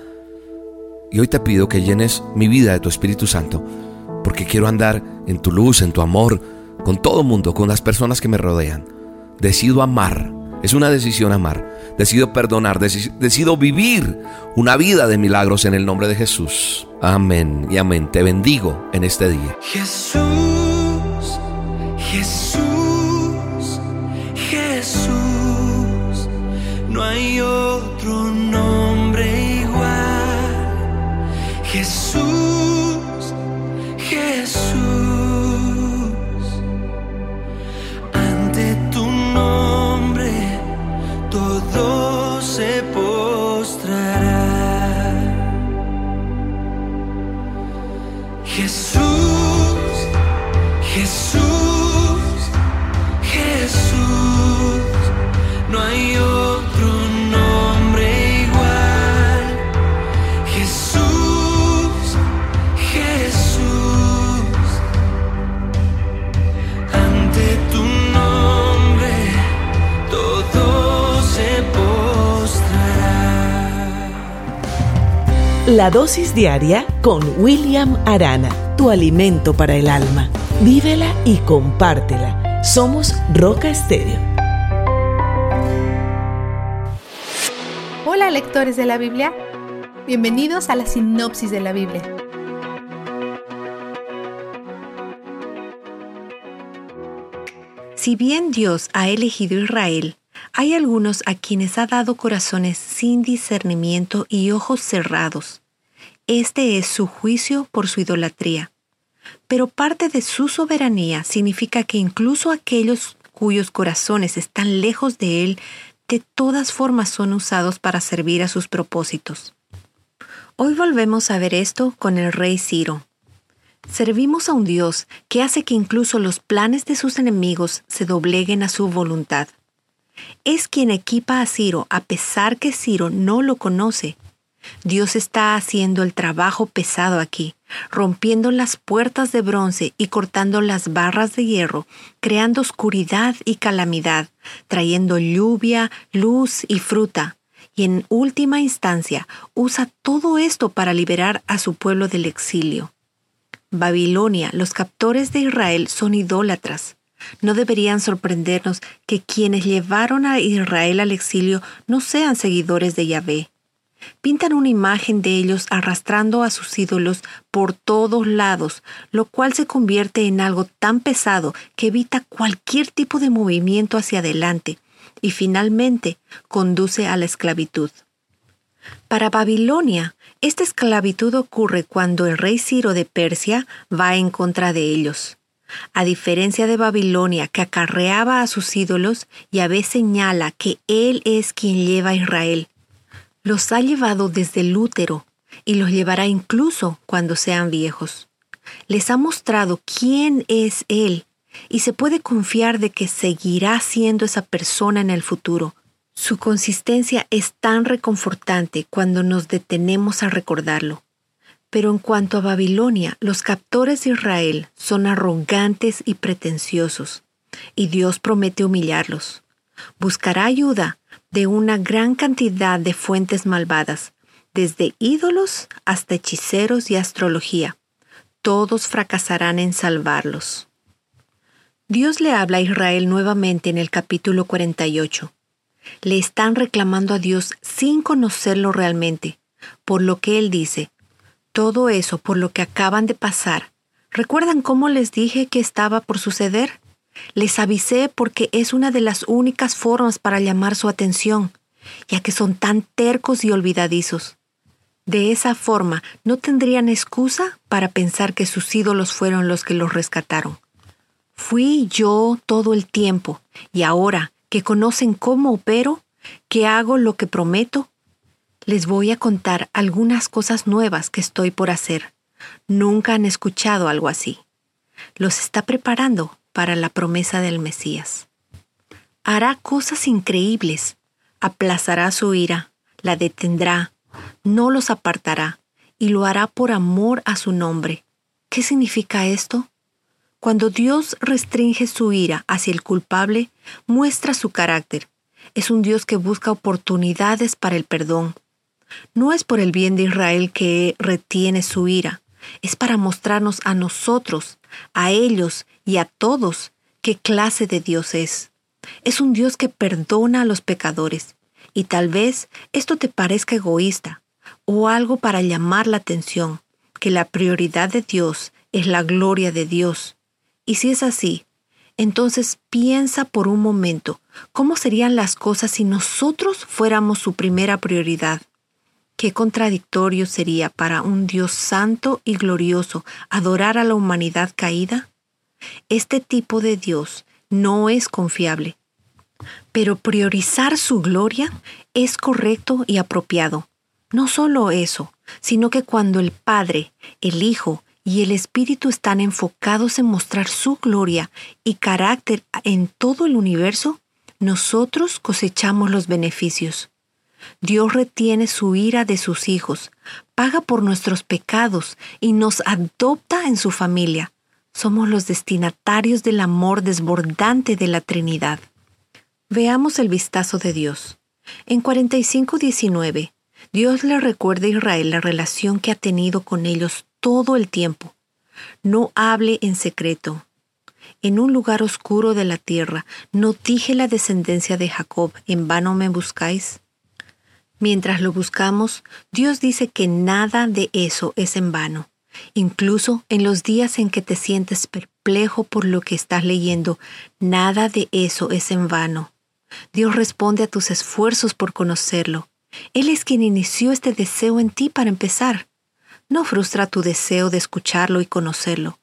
Y hoy te pido que llenes mi vida de tu Espíritu Santo, porque quiero andar en tu luz, en tu amor, con todo mundo, con las personas que me rodean. Decido amar. Es una decisión amar. Decido perdonar. Decido vivir una vida de milagros en el nombre de Jesús. Amén y amén. Te bendigo en este día. Jesús, Jesús, Jesús, no hay otro La dosis diaria con William Arana, tu alimento para el alma. Vívela y compártela. Somos Roca Estéreo. Hola lectores de la Biblia, bienvenidos a la sinopsis de la Biblia. Si bien Dios ha elegido Israel, hay algunos a quienes ha dado corazones sin discernimiento y ojos cerrados. Este es su juicio por su idolatría. Pero parte de su soberanía significa que incluso aquellos cuyos corazones están lejos de Él, de todas formas son usados para servir a sus propósitos. Hoy volvemos a ver esto con el rey Ciro. Servimos a un Dios que hace que incluso los planes de sus enemigos se dobleguen a su voluntad. Es quien equipa a Ciro a pesar que Ciro no lo conoce. Dios está haciendo el trabajo pesado aquí, rompiendo las puertas de bronce y cortando las barras de hierro, creando oscuridad y calamidad, trayendo lluvia, luz y fruta. Y en última instancia usa todo esto para liberar a su pueblo del exilio. Babilonia, los captores de Israel son idólatras. No deberían sorprendernos que quienes llevaron a Israel al exilio no sean seguidores de Yahvé. Pintan una imagen de ellos arrastrando a sus ídolos por todos lados, lo cual se convierte en algo tan pesado que evita cualquier tipo de movimiento hacia adelante y finalmente conduce a la esclavitud. Para Babilonia, esta esclavitud ocurre cuando el rey Ciro de Persia va en contra de ellos. A diferencia de Babilonia, que acarreaba a sus ídolos, Yahvé señala que Él es quien lleva a Israel. Los ha llevado desde el útero y los llevará incluso cuando sean viejos. Les ha mostrado quién es Él y se puede confiar de que seguirá siendo esa persona en el futuro. Su consistencia es tan reconfortante cuando nos detenemos a recordarlo. Pero en cuanto a Babilonia, los captores de Israel son arrogantes y pretenciosos, y Dios promete humillarlos. Buscará ayuda de una gran cantidad de fuentes malvadas, desde ídolos hasta hechiceros y astrología. Todos fracasarán en salvarlos. Dios le habla a Israel nuevamente en el capítulo 48. Le están reclamando a Dios sin conocerlo realmente, por lo que Él dice, todo eso por lo que acaban de pasar. ¿Recuerdan cómo les dije que estaba por suceder? Les avisé porque es una de las únicas formas para llamar su atención, ya que son tan tercos y olvidadizos. De esa forma no tendrían excusa para pensar que sus ídolos fueron los que los rescataron. Fui yo todo el tiempo, y ahora que conocen cómo opero, que hago lo que prometo, les voy a contar algunas cosas nuevas que estoy por hacer. Nunca han escuchado algo así. Los está preparando para la promesa del Mesías. Hará cosas increíbles, aplazará su ira, la detendrá, no los apartará, y lo hará por amor a su nombre. ¿Qué significa esto? Cuando Dios restringe su ira hacia el culpable, muestra su carácter. Es un Dios que busca oportunidades para el perdón. No es por el bien de Israel que retiene su ira, es para mostrarnos a nosotros, a ellos y a todos qué clase de Dios es. Es un Dios que perdona a los pecadores. Y tal vez esto te parezca egoísta o algo para llamar la atención, que la prioridad de Dios es la gloria de Dios. Y si es así, entonces piensa por un momento cómo serían las cosas si nosotros fuéramos su primera prioridad. Qué contradictorio sería para un Dios santo y glorioso adorar a la humanidad caída. Este tipo de Dios no es confiable. Pero priorizar su gloria es correcto y apropiado. No solo eso, sino que cuando el Padre, el Hijo y el Espíritu están enfocados en mostrar su gloria y carácter en todo el universo, nosotros cosechamos los beneficios. Dios retiene su ira de sus hijos, paga por nuestros pecados y nos adopta en su familia. Somos los destinatarios del amor desbordante de la Trinidad. Veamos el vistazo de Dios. En 45.19, Dios le recuerda a Israel la relación que ha tenido con ellos todo el tiempo. No hable en secreto. En un lugar oscuro de la tierra, no dije la descendencia de Jacob, en vano me buscáis. Mientras lo buscamos, Dios dice que nada de eso es en vano. Incluso en los días en que te sientes perplejo por lo que estás leyendo, nada de eso es en vano. Dios responde a tus esfuerzos por conocerlo. Él es quien inició este deseo en ti para empezar. No frustra tu deseo de escucharlo y conocerlo.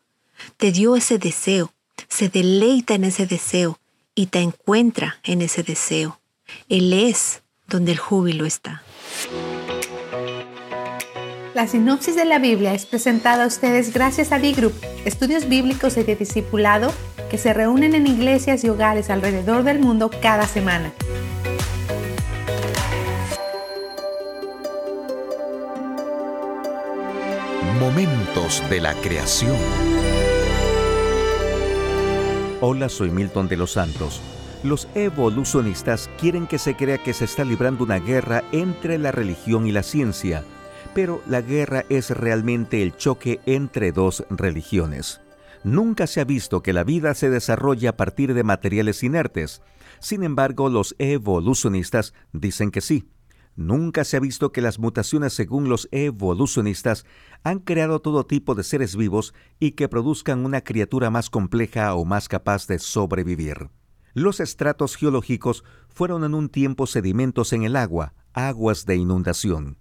Te dio ese deseo, se deleita en ese deseo y te encuentra en ese deseo. Él es donde el júbilo está. La sinopsis de la Biblia es presentada a ustedes gracias a D-Group, estudios bíblicos y de discipulado que se reúnen en iglesias y hogares alrededor del mundo cada semana. Momentos de la creación. Hola, soy Milton de los Santos. Los evolucionistas quieren que se crea que se está librando una guerra entre la religión y la ciencia, pero la guerra es realmente el choque entre dos religiones. Nunca se ha visto que la vida se desarrolle a partir de materiales inertes. Sin embargo, los evolucionistas dicen que sí. Nunca se ha visto que las mutaciones según los evolucionistas han creado todo tipo de seres vivos y que produzcan una criatura más compleja o más capaz de sobrevivir. Los estratos geológicos fueron en un tiempo sedimentos en el agua, aguas de inundación.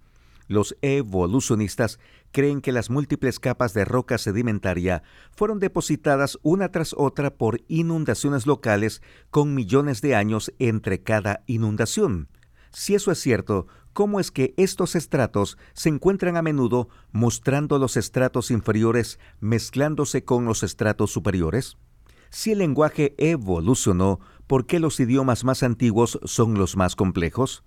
Los evolucionistas creen que las múltiples capas de roca sedimentaria fueron depositadas una tras otra por inundaciones locales con millones de años entre cada inundación. Si eso es cierto, ¿cómo es que estos estratos se encuentran a menudo mostrando los estratos inferiores mezclándose con los estratos superiores? Si el lenguaje evolucionó, ¿por qué los idiomas más antiguos son los más complejos?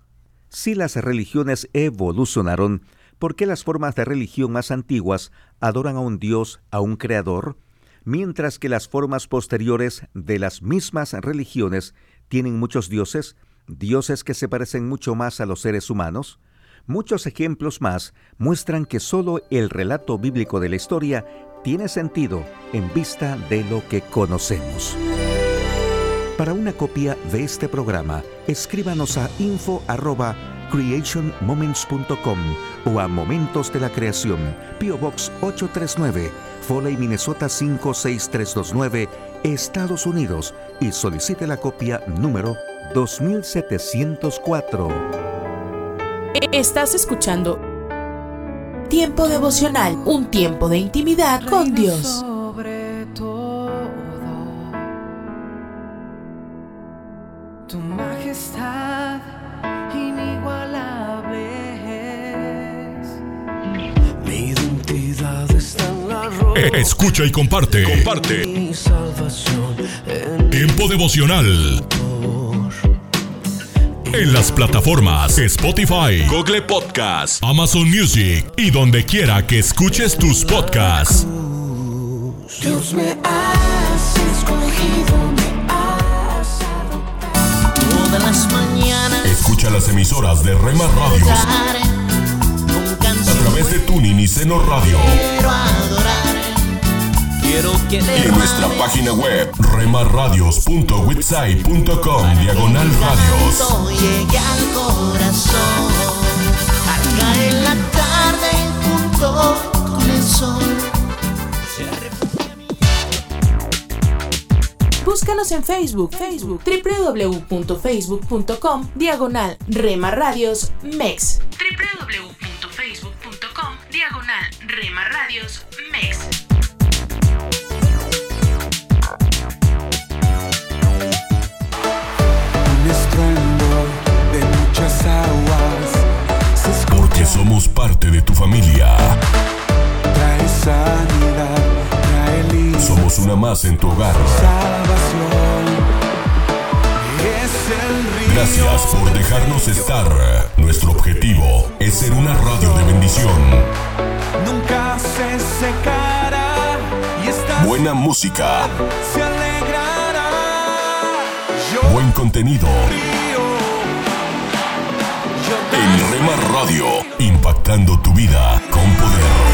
Si las religiones evolucionaron, ¿por qué las formas de religión más antiguas adoran a un Dios, a un Creador, mientras que las formas posteriores de las mismas religiones tienen muchos dioses, dioses que se parecen mucho más a los seres humanos? Muchos ejemplos más muestran que solo el relato bíblico de la historia tiene sentido en vista de lo que conocemos. Para una copia de este programa, escríbanos a info@creationmoments.com o a Momentos de la Creación, PO Box 839, Foley, Minnesota 56329, Estados Unidos y solicite la copia número 2704. Estás escuchando Tiempo devocional, un tiempo de intimidad con Dios. Sobre todo, tu majestad inigualable es. Mi identidad está en la roca. Eh, Escucha y comparte. Comparte. Mi salvación en Tiempo devocional. En las plataformas Spotify, Google Podcast, Amazon Music y donde quiera que escuches tus podcasts. Dios me has escogido, me has adoptado. Todas las mañanas Escucha las emisoras de Rema Radios a través de Tuning y Seno Radio Quiero adorar, quiero que y en nuestra página web remarradios.witsai.com diagonal radios. Todo llegue al corazón. Acá en la tarde junto con el sol. Búscanos en Facebook, Facebook, www.facebook.com, diagonal Rema Radios MEX. www.facebook.com, diagonal Rema Radios MEX. Muchas aguas Porque somos parte de tu familia. trae sanidad somos una más en tu hogar. Gracias por dejarnos estar. Nuestro objetivo es ser una radio de bendición. Nunca se secará y esta Buena música, se alegrará. buen contenido. Rema Radio, impactando tu vida con poder.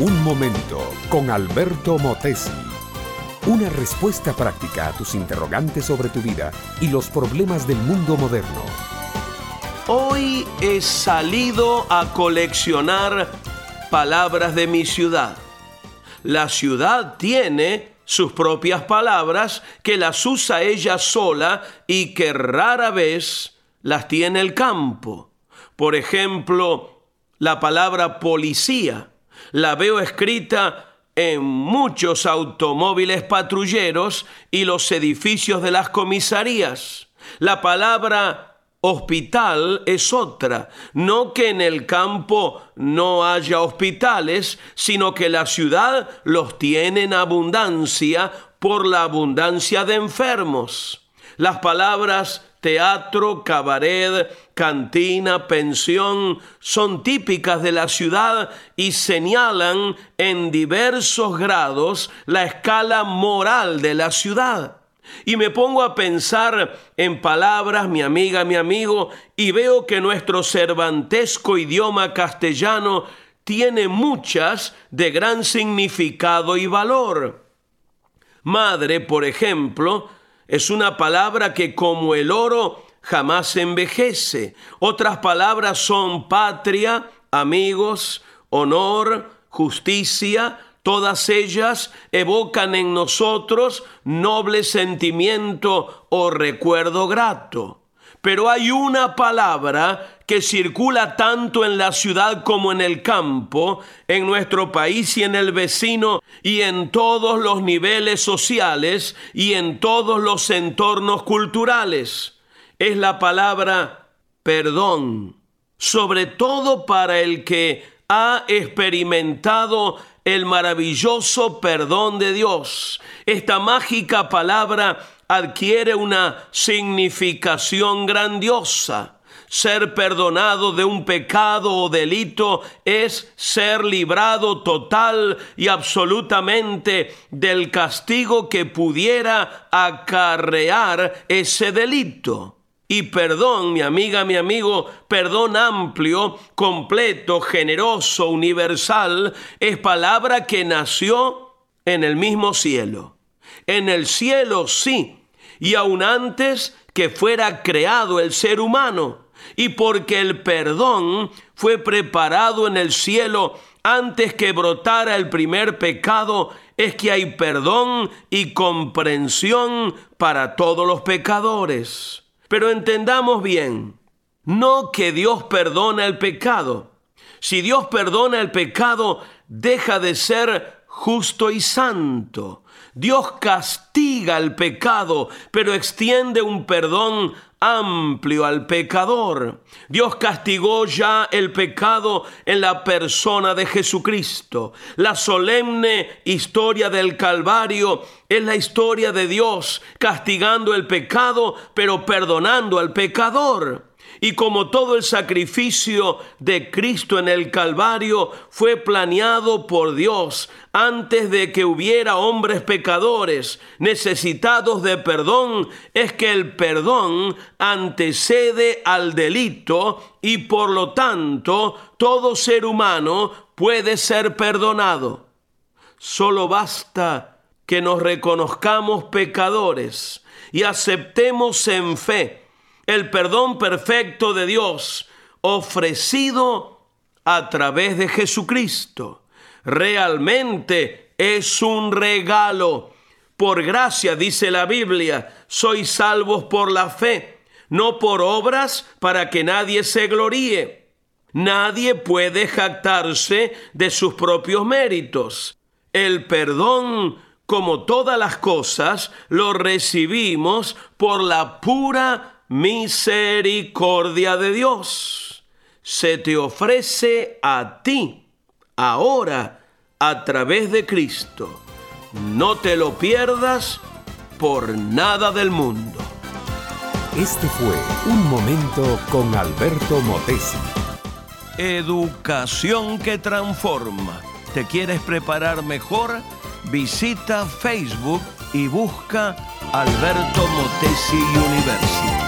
Un momento con Alberto Motesi. Una respuesta práctica a tus interrogantes sobre tu vida y los problemas del mundo moderno. Hoy he salido a coleccionar palabras de mi ciudad. La ciudad tiene sus propias palabras que las usa ella sola y que rara vez las tiene el campo. Por ejemplo, la palabra policía la veo escrita en muchos automóviles patrulleros y los edificios de las comisarías. La palabra hospital es otra. No que en el campo no haya hospitales, sino que la ciudad los tiene en abundancia por la abundancia de enfermos. Las palabras teatro, cabaret, cantina, pensión son típicas de la ciudad y señalan en diversos grados la escala moral de la ciudad. Y me pongo a pensar en palabras, mi amiga, mi amigo, y veo que nuestro cervantesco idioma castellano tiene muchas de gran significado y valor. Madre, por ejemplo, es una palabra que como el oro jamás envejece. Otras palabras son patria, amigos, honor, justicia. Todas ellas evocan en nosotros noble sentimiento o recuerdo grato. Pero hay una palabra que circula tanto en la ciudad como en el campo, en nuestro país y en el vecino, y en todos los niveles sociales y en todos los entornos culturales. Es la palabra perdón, sobre todo para el que ha experimentado el maravilloso perdón de Dios. Esta mágica palabra adquiere una significación grandiosa. Ser perdonado de un pecado o delito es ser librado total y absolutamente del castigo que pudiera acarrear ese delito. Y perdón, mi amiga, mi amigo, perdón amplio, completo, generoso, universal, es palabra que nació en el mismo cielo. En el cielo sí, y aún antes que fuera creado el ser humano. Y porque el perdón fue preparado en el cielo antes que brotara el primer pecado, es que hay perdón y comprensión para todos los pecadores. Pero entendamos bien, no que Dios perdona el pecado. Si Dios perdona el pecado, deja de ser justo y santo. Dios castiga el pecado, pero extiende un perdón amplio al pecador. Dios castigó ya el pecado en la persona de Jesucristo. La solemne historia del Calvario es la historia de Dios castigando el pecado, pero perdonando al pecador. Y como todo el sacrificio de Cristo en el Calvario fue planeado por Dios antes de que hubiera hombres pecadores necesitados de perdón, es que el perdón antecede al delito y por lo tanto todo ser humano puede ser perdonado. Solo basta que nos reconozcamos pecadores y aceptemos en fe el perdón perfecto de Dios ofrecido a través de Jesucristo. Realmente es un regalo. Por gracia, dice la Biblia, sois salvos por la fe, no por obras para que nadie se gloríe. Nadie puede jactarse de sus propios méritos. El perdón, como todas las cosas, lo recibimos por la pura misericordia de Dios. Se te ofrece a ti, ahora, a través de Cristo. No te lo pierdas por nada del mundo. Este fue Un Momento con Alberto Motesi. Educación que transforma. ¿Te quieres preparar mejor? Visita Facebook y busca Alberto Motesi University.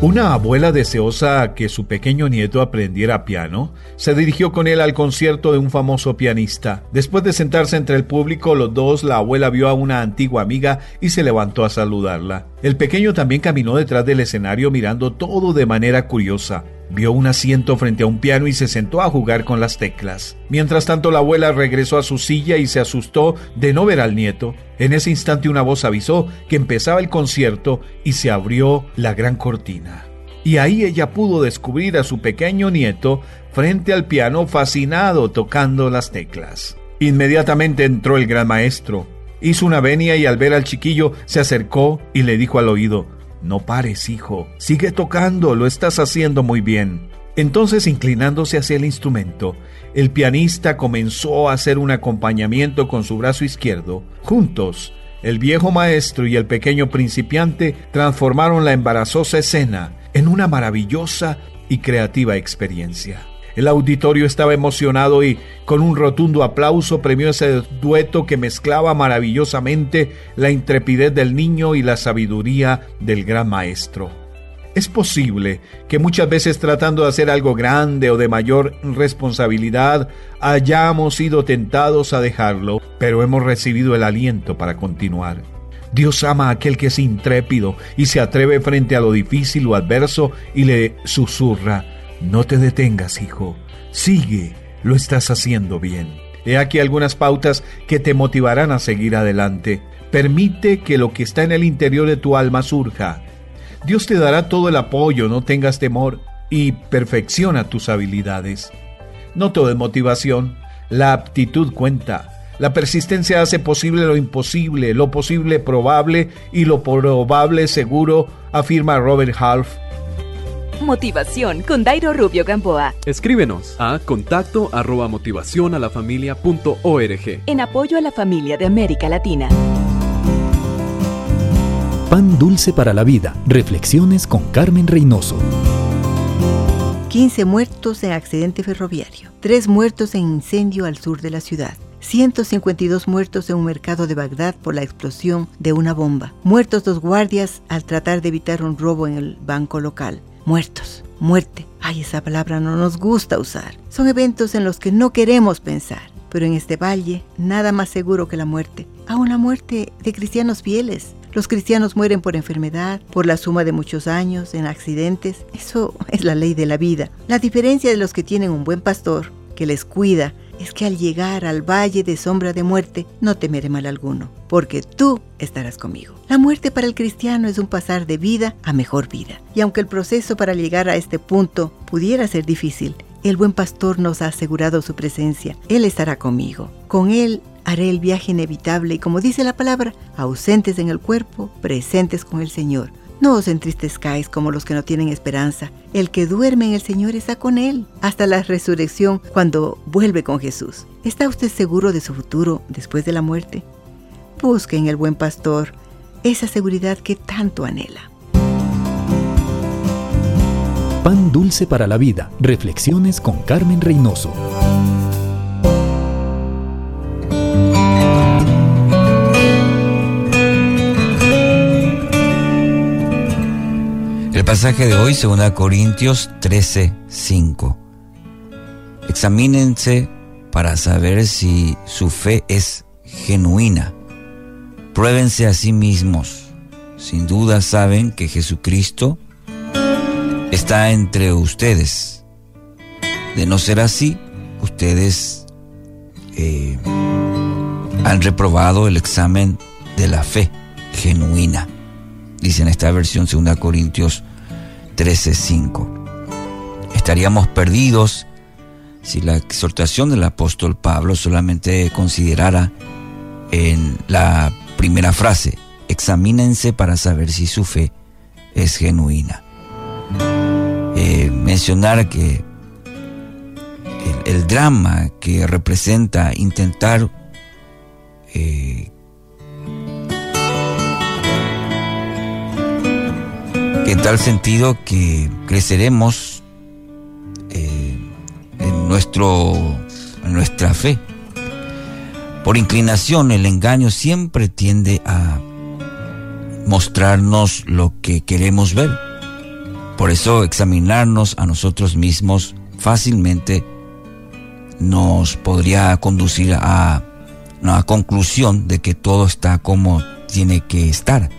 Una abuela deseosa que su pequeño nieto aprendiera piano, se dirigió con él al concierto de un famoso pianista. Después de sentarse entre el público, los dos, la abuela vio a una antigua amiga y se levantó a saludarla. El pequeño también caminó detrás del escenario mirando todo de manera curiosa. Vio un asiento frente a un piano y se sentó a jugar con las teclas. Mientras tanto, la abuela regresó a su silla y se asustó de no ver al nieto. En ese instante una voz avisó que empezaba el concierto y se abrió la gran cortina. Y ahí ella pudo descubrir a su pequeño nieto frente al piano fascinado tocando las teclas. Inmediatamente entró el gran maestro. Hizo una venia y al ver al chiquillo se acercó y le dijo al oído, no pares, hijo. Sigue tocando, lo estás haciendo muy bien. Entonces, inclinándose hacia el instrumento, el pianista comenzó a hacer un acompañamiento con su brazo izquierdo. Juntos, el viejo maestro y el pequeño principiante transformaron la embarazosa escena en una maravillosa y creativa experiencia. El auditorio estaba emocionado y con un rotundo aplauso premió ese dueto que mezclaba maravillosamente la intrepidez del niño y la sabiduría del gran maestro. Es posible que muchas veces tratando de hacer algo grande o de mayor responsabilidad hayamos sido tentados a dejarlo, pero hemos recibido el aliento para continuar. Dios ama a aquel que es intrépido y se atreve frente a lo difícil o adverso y le susurra, no te detengas, hijo. Sigue, lo estás haciendo bien. He aquí algunas pautas que te motivarán a seguir adelante. Permite que lo que está en el interior de tu alma surja. Dios te dará todo el apoyo, no tengas temor y perfecciona tus habilidades. No todo es motivación, la aptitud cuenta. La persistencia hace posible lo imposible, lo posible probable y lo probable seguro, afirma Robert Half Motivación con Dairo Rubio Gamboa. Escríbenos a contacto arroba motivación a la familia punto org. En apoyo a la familia de América Latina. Pan dulce para la vida. Reflexiones con Carmen Reynoso. 15 muertos en accidente ferroviario. 3 muertos en incendio al sur de la ciudad. 152 muertos en un mercado de Bagdad por la explosión de una bomba. Muertos dos guardias al tratar de evitar un robo en el banco local muertos, muerte. Ay, esa palabra no nos gusta usar. Son eventos en los que no queremos pensar. Pero en este valle, nada más seguro que la muerte. Aún la muerte de cristianos fieles. Los cristianos mueren por enfermedad, por la suma de muchos años, en accidentes. Eso es la ley de la vida. La diferencia de los que tienen un buen pastor, que les cuida, es que al llegar al valle de sombra de muerte no temeré mal alguno, porque tú estarás conmigo. La muerte para el cristiano es un pasar de vida a mejor vida. Y aunque el proceso para llegar a este punto pudiera ser difícil, el buen pastor nos ha asegurado su presencia. Él estará conmigo. Con Él haré el viaje inevitable y como dice la palabra, ausentes en el cuerpo, presentes con el Señor. No os entristezcáis como los que no tienen esperanza. El que duerme en el Señor está con Él hasta la resurrección cuando vuelve con Jesús. ¿Está usted seguro de su futuro después de la muerte? Busque en el buen pastor esa seguridad que tanto anhela. Pan dulce para la vida. Reflexiones con Carmen Reynoso. El pasaje de hoy, 2 Corintios 13, 5. Examínense para saber si su fe es genuina. Pruébense a sí mismos. Sin duda saben que Jesucristo está entre ustedes. De no ser así, ustedes eh, han reprobado el examen de la fe genuina. Dice en esta versión 2 Corintios 13:5. Estaríamos perdidos si la exhortación del apóstol Pablo solamente considerara en la primera frase, examínense para saber si su fe es genuina. Eh, mencionar que el, drama que representa intentar eh, en tal sentido que creceremos eh, en, nuestro, en nuestra fe. Por inclinación, el engaño siempre tiende a mostrarnos lo que queremos ver. Por eso examinarnos a nosotros mismos fácilmente nos podría conducir a una conclusión de que todo está como tiene que estar.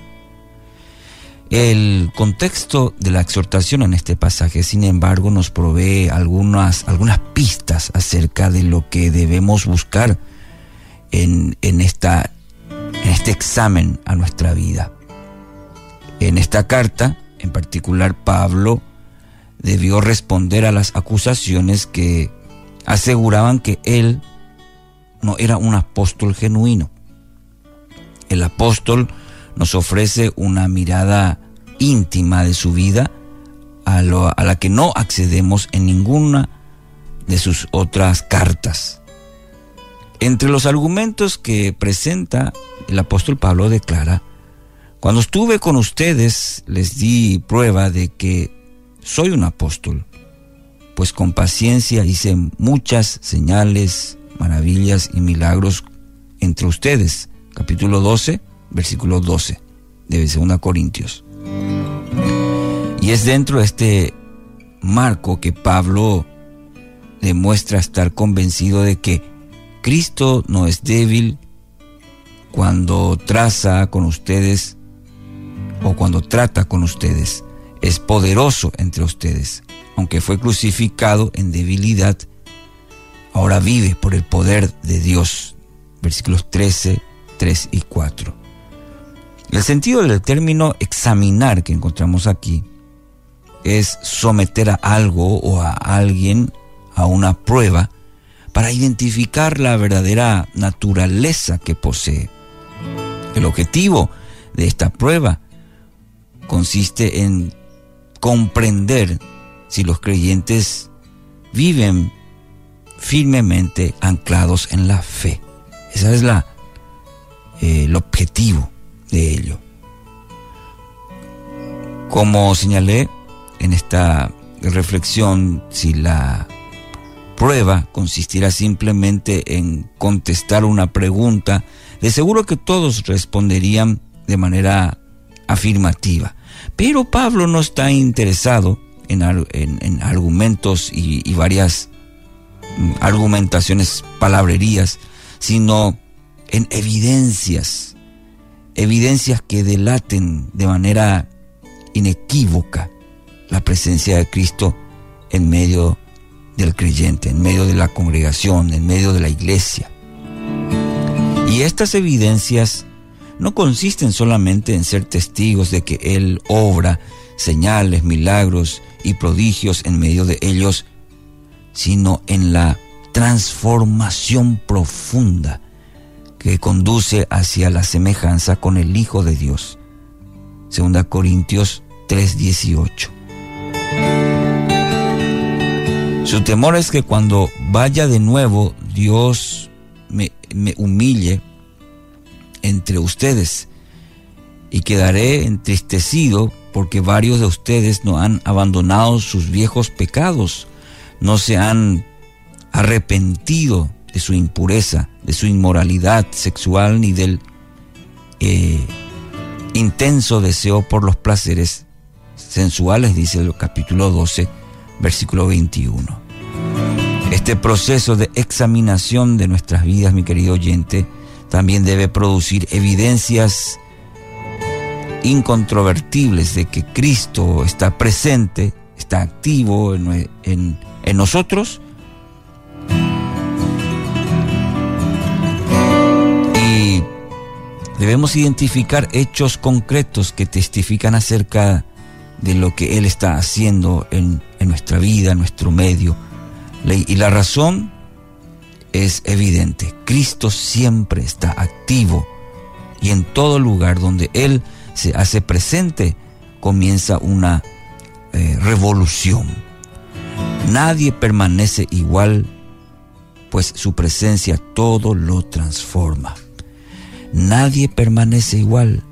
El contexto de la exhortación en este pasaje, sin embargo, nos provee algunas, algunas pistas acerca de lo que debemos buscar en, esta, en este examen a nuestra vida. En esta carta, en particular, Pablo debió responder a las acusaciones que aseguraban que él no era un apóstol genuino. El apóstol nos ofrece una mirada íntima de su vida a, la que no accedemos en ninguna de sus otras cartas. Entre los argumentos que presenta el apóstol Pablo declara, cuando estuve con ustedes les di prueba de que soy un apóstol, pues con paciencia hice muchas señales, maravillas y milagros entre ustedes. Capítulo 12, versículo 12 de 2 Corintios. Y es dentro de este marco que Pablo demuestra estar convencido de que Cristo no es débil cuando traza con ustedes o cuando trata con ustedes. Es poderoso entre ustedes. Aunque fue crucificado en debilidad, ahora vive por el poder de Dios. Versículos 13, 3 y 4. El sentido del término examinar que encontramos aquí es someter a algo o a alguien a una prueba para identificar la verdadera naturaleza que posee. El objetivo de esta prueba consiste en comprender si los creyentes viven firmemente anclados en la fe. Ese es la, eh, el objetivo de ello. Como señalé en esta reflexión, si la prueba consistirá simplemente en contestar una pregunta, de seguro que todos responderían de manera afirmativa. Pero Pablo no está interesado en, argumentos y, varias mm, argumentaciones, palabrerías, sino en evidencias evidencias que delaten de manera inequívoca la presencia de Cristo en medio del creyente, en medio de la congregación, en medio de la iglesia. Y estas evidencias no consisten solamente en ser testigos de que Él obra señales, milagros y prodigios en medio de ellos, sino en la transformación profunda que conduce hacia la semejanza con el Hijo de Dios. Segunda Corintios 3:18. Su temor es que cuando vaya de nuevo Dios me, me humille entre ustedes y quedaré entristecido porque varios de ustedes no han abandonado sus viejos pecados, no se han arrepentido de su impureza, de su inmoralidad sexual, ni del eh, intenso deseo por los placeres sensuales, dice el capítulo 12, versículo 21. Este proceso de examinación de nuestras vidas, mi querido oyente, también debe producir evidencias incontrovertibles de que Cristo está presente, está activo en, en nosotros debemos identificar hechos concretos que testifican acerca de lo que Él está haciendo en, nuestra vida, en nuestro medio. Y la razón es evidente. Cristo siempre está activo y en todo lugar donde Él se hace presente comienza una eh, revolución. Nadie permanece igual, pues su presencia todo lo transforma. Nadie permanece igual,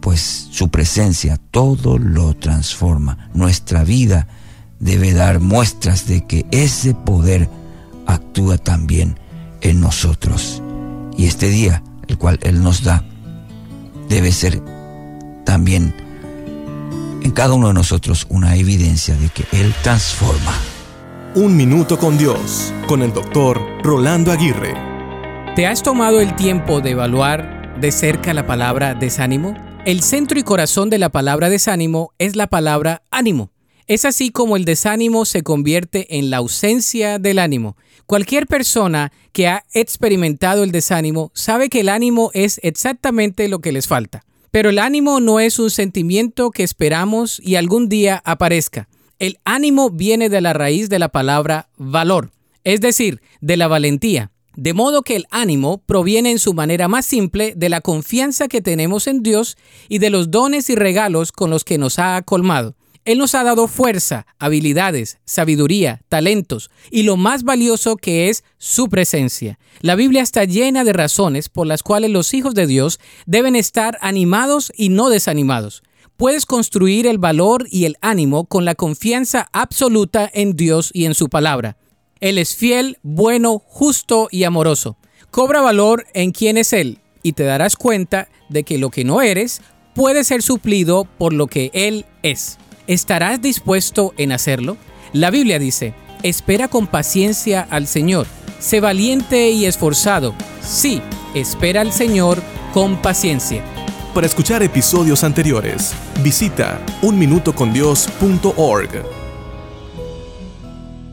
pues su presencia todo lo transforma. Nuestra vida debe dar muestras de que ese poder actúa también en nosotros. Y este día, el cual Él nos da, debe ser también en cada uno de nosotros una evidencia de que Él transforma. Un minuto con Dios, con el doctor Rolando Aguirre. ¿Te has tomado el tiempo de evaluar de cerca la palabra desánimo? El centro y corazón de la palabra desánimo es la palabra ánimo. Es así como el desánimo se convierte en la ausencia del ánimo. Cualquier persona que ha experimentado el desánimo sabe que el ánimo es exactamente lo que les falta. Pero el ánimo no es un sentimiento que esperamos y algún día aparezca. El ánimo viene de la raíz de la palabra valor, es decir, de la valentía. De modo que el ánimo proviene en su manera más simple de la confianza que tenemos en Dios y de los dones y regalos con los que nos ha colmado. Él nos ha dado fuerza, habilidades, sabiduría, talentos y lo más valioso que es su presencia. La Biblia está llena de razones por las cuales los hijos de Dios deben estar animados y no desanimados. Puedes construir el valor y el ánimo con la confianza absoluta en Dios y en su palabra. Él es fiel, bueno, justo y amoroso. Cobra valor en quién es Él y te darás cuenta de que lo que no eres puede ser suplido por lo que Él es. ¿Estarás dispuesto en hacerlo? La Biblia dice, espera con paciencia al Señor, sé valiente y esforzado. Sí, espera al Señor con paciencia. Para escuchar episodios anteriores, visita unminutocondios.org.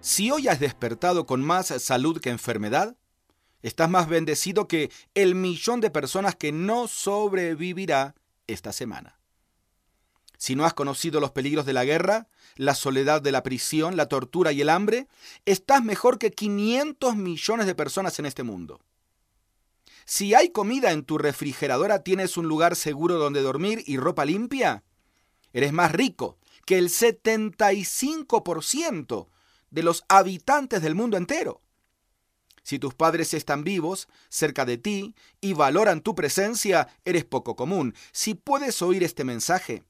Si hoy has despertado con más salud que enfermedad, estás más bendecido que el millón de personas que no sobrevivirá esta semana. Si no has conocido los peligros de la guerra, la soledad de la prisión, la tortura y el hambre, estás mejor que 500 millones de personas en este mundo. Si hay comida en tu refrigeradora, tienes un lugar seguro donde dormir y ropa limpia, eres más rico que el 75% de los habitantes del mundo entero. Si tus padres están vivos, cerca de ti, y valoran tu presencia, eres poco común. Si puedes oír este mensaje,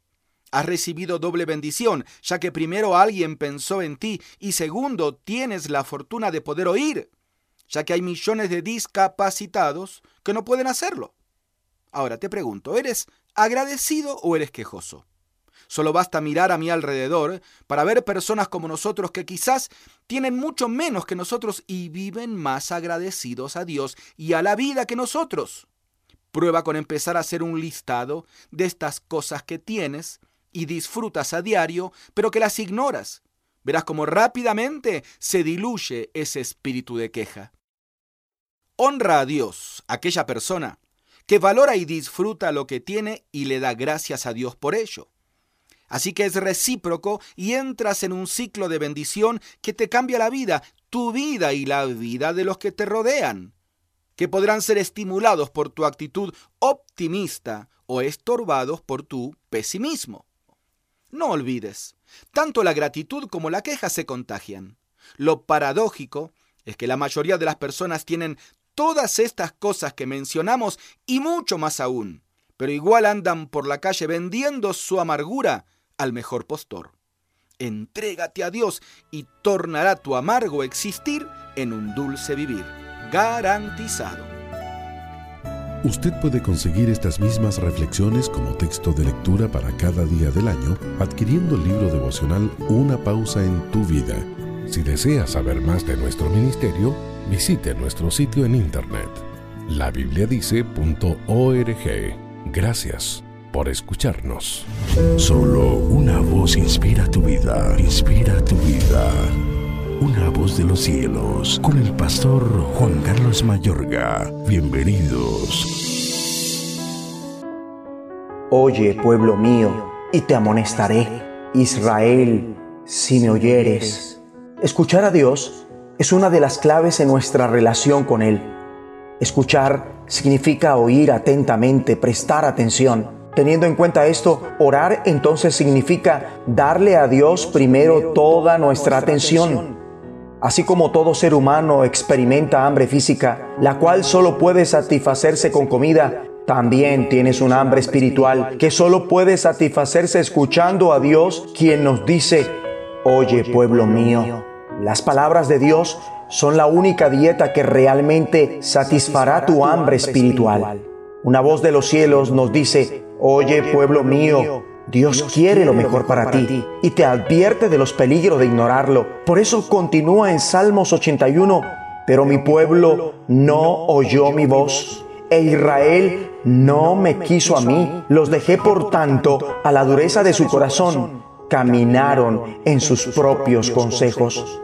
Has recibido doble bendición, ya que primero alguien pensó en ti y segundo tienes la fortuna de poder oír, ya que hay millones de discapacitados que no pueden hacerlo. Ahora te pregunto, ¿eres agradecido o eres quejoso? Solo basta mirar a mi alrededor para ver personas como nosotros que quizás tienen mucho menos que nosotros y viven más agradecidos a Dios y a la vida que nosotros. Prueba con empezar a hacer un listado de estas cosas que tienes y disfrutas a diario, pero que las ignoras. Verás cómo rápidamente se diluye ese espíritu de queja. Honra a Dios, aquella persona que valora y disfruta lo que tiene y le da gracias a Dios por ello. Así que es recíproco y entras en un ciclo de bendición que te cambia la vida, tu vida y la vida de los que te rodean, que podrán ser estimulados por tu actitud optimista o estorbados por tu pesimismo. No olvides, tanto la gratitud como la queja se contagian. Lo paradójico es que la mayoría de las personas tienen todas estas cosas que mencionamos y mucho más aún, pero igual andan por la calle vendiendo su amargura al mejor postor. Entrégate a Dios y tornará tu amargo existir en un dulce vivir, garantizado. Usted puede conseguir estas mismas reflexiones como texto de lectura para cada día del año adquiriendo el libro devocional Una pausa en tu vida. Si desea saber más de nuestro ministerio, visite nuestro sitio en internet labibliadice.org. Gracias por escucharnos. Solo una voz inspira tu vida, inspira tu vida. Una voz de los cielos, con el pastor Juan Carlos Mayorga. Bienvenidos. Oye, pueblo mío, y te amonestaré, Israel, si me oyeres. Escuchar a Dios es una de las claves en nuestra relación con Él. Escuchar significa oír atentamente, prestar atención. Teniendo en cuenta esto, orar entonces significa darle a Dios primero toda nuestra atención. Así como todo ser humano experimenta hambre física, la cual solo puede satisfacerse con comida, también tienes un hambre espiritual que solo puede satisfacerse escuchando a Dios, quien nos dice, oye pueblo mío, las palabras de Dios son la única dieta que realmente satisfará tu hambre espiritual. Una voz de los cielos nos dice, oye pueblo mío, Dios quiere lo mejor para ti y te advierte de los peligros de ignorarlo. Por eso continúa en Salmos 81, pero mi pueblo no oyó mi voz e Israel no me quiso a mí. Los dejé por tanto a la dureza de su corazón. Caminaron en sus propios consejos.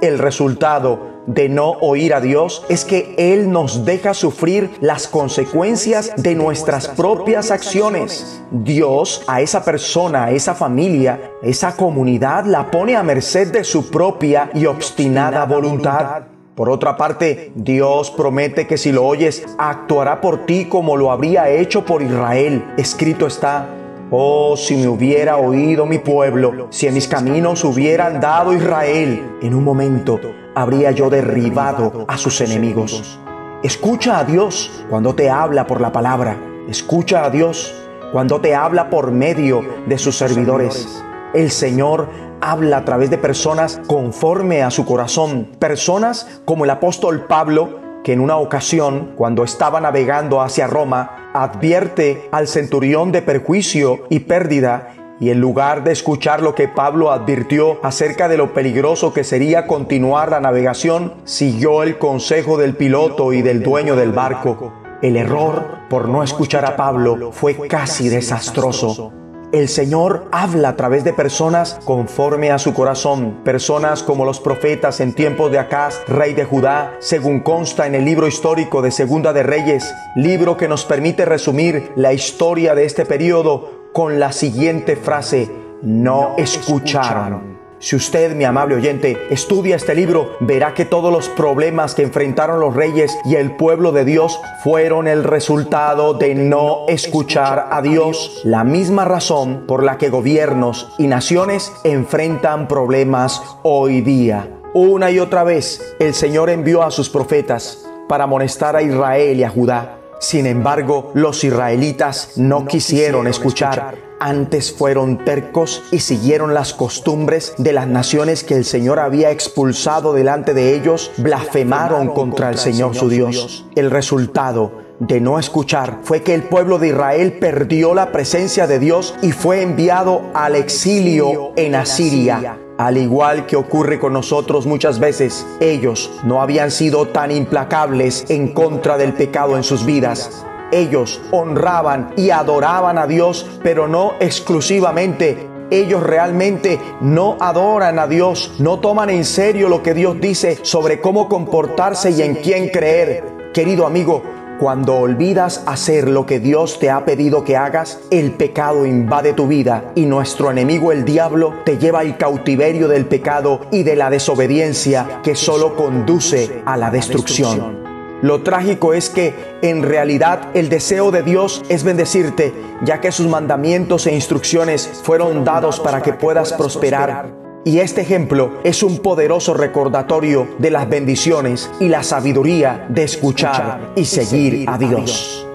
El resultado de no oír a Dios es que Él nos deja sufrir las consecuencias de nuestras propias acciones. Dios a esa persona, a esa familia, esa comunidad la pone a merced de su propia y obstinada voluntad. Por otra parte, Dios promete que si lo oyes, actuará por ti como lo habría hecho por Israel. Escrito está, Oh, si me hubiera oído mi pueblo, si en mis caminos hubiera andado Israel, en un momento habría yo derribado a sus enemigos. Escucha a Dios cuando te habla por la palabra. Escucha a Dios cuando te habla por medio de sus servidores. El Señor habla a través de personas conforme a su corazón. Personas como el apóstol Pablo, que en una ocasión, cuando estaba navegando hacia Roma, advierte al centurión de perjuicio y pérdida y en lugar de escuchar lo que Pablo advirtió acerca de lo peligroso que sería continuar la navegación, siguió el consejo del piloto y del dueño del barco. El error por no escuchar a Pablo fue casi desastroso. El Señor habla a través de personas conforme a su corazón, personas como los profetas en tiempos de Acaz, rey de Judá, según consta en el libro histórico de Segunda de Reyes, libro que nos permite resumir la historia de este periodo con la siguiente frase, no escucharon. Si usted, mi amable oyente, estudia este libro, verá que todos los problemas que enfrentaron los reyes y el pueblo de Dios fueron el resultado de no escuchar a Dios. La misma razón por la que gobiernos y naciones enfrentan problemas hoy día. Una y otra vez el Señor envió a sus profetas para amonestar a Israel y a Judá. Sin embargo, los israelitas no quisieron escuchar antes fueron tercos y siguieron las costumbres de las naciones que el Señor había expulsado delante de ellos, blasfemaron contra el Señor su Dios. El resultado de no escuchar fue que el pueblo de Israel perdió la presencia de Dios y fue enviado al exilio en Asiria. Al igual que ocurre con nosotros muchas veces, ellos no habían sido tan implacables en contra del pecado en sus vidas ellos honraban y adoraban a Dios, pero no exclusivamente. Ellos realmente no adoran a Dios, no toman en serio lo que Dios dice sobre cómo comportarse y en quién creer. Querido amigo, cuando olvidas hacer lo que Dios te ha pedido que hagas, el pecado invade tu vida y nuestro enemigo el diablo te lleva al cautiverio del pecado y de la desobediencia que solo conduce a la destrucción. Lo trágico es que en realidad el deseo de Dios es bendecirte, ya que sus mandamientos e instrucciones fueron dados para que puedas prosperar. Y este ejemplo es un poderoso recordatorio de las bendiciones y la sabiduría de escuchar y seguir a Dios.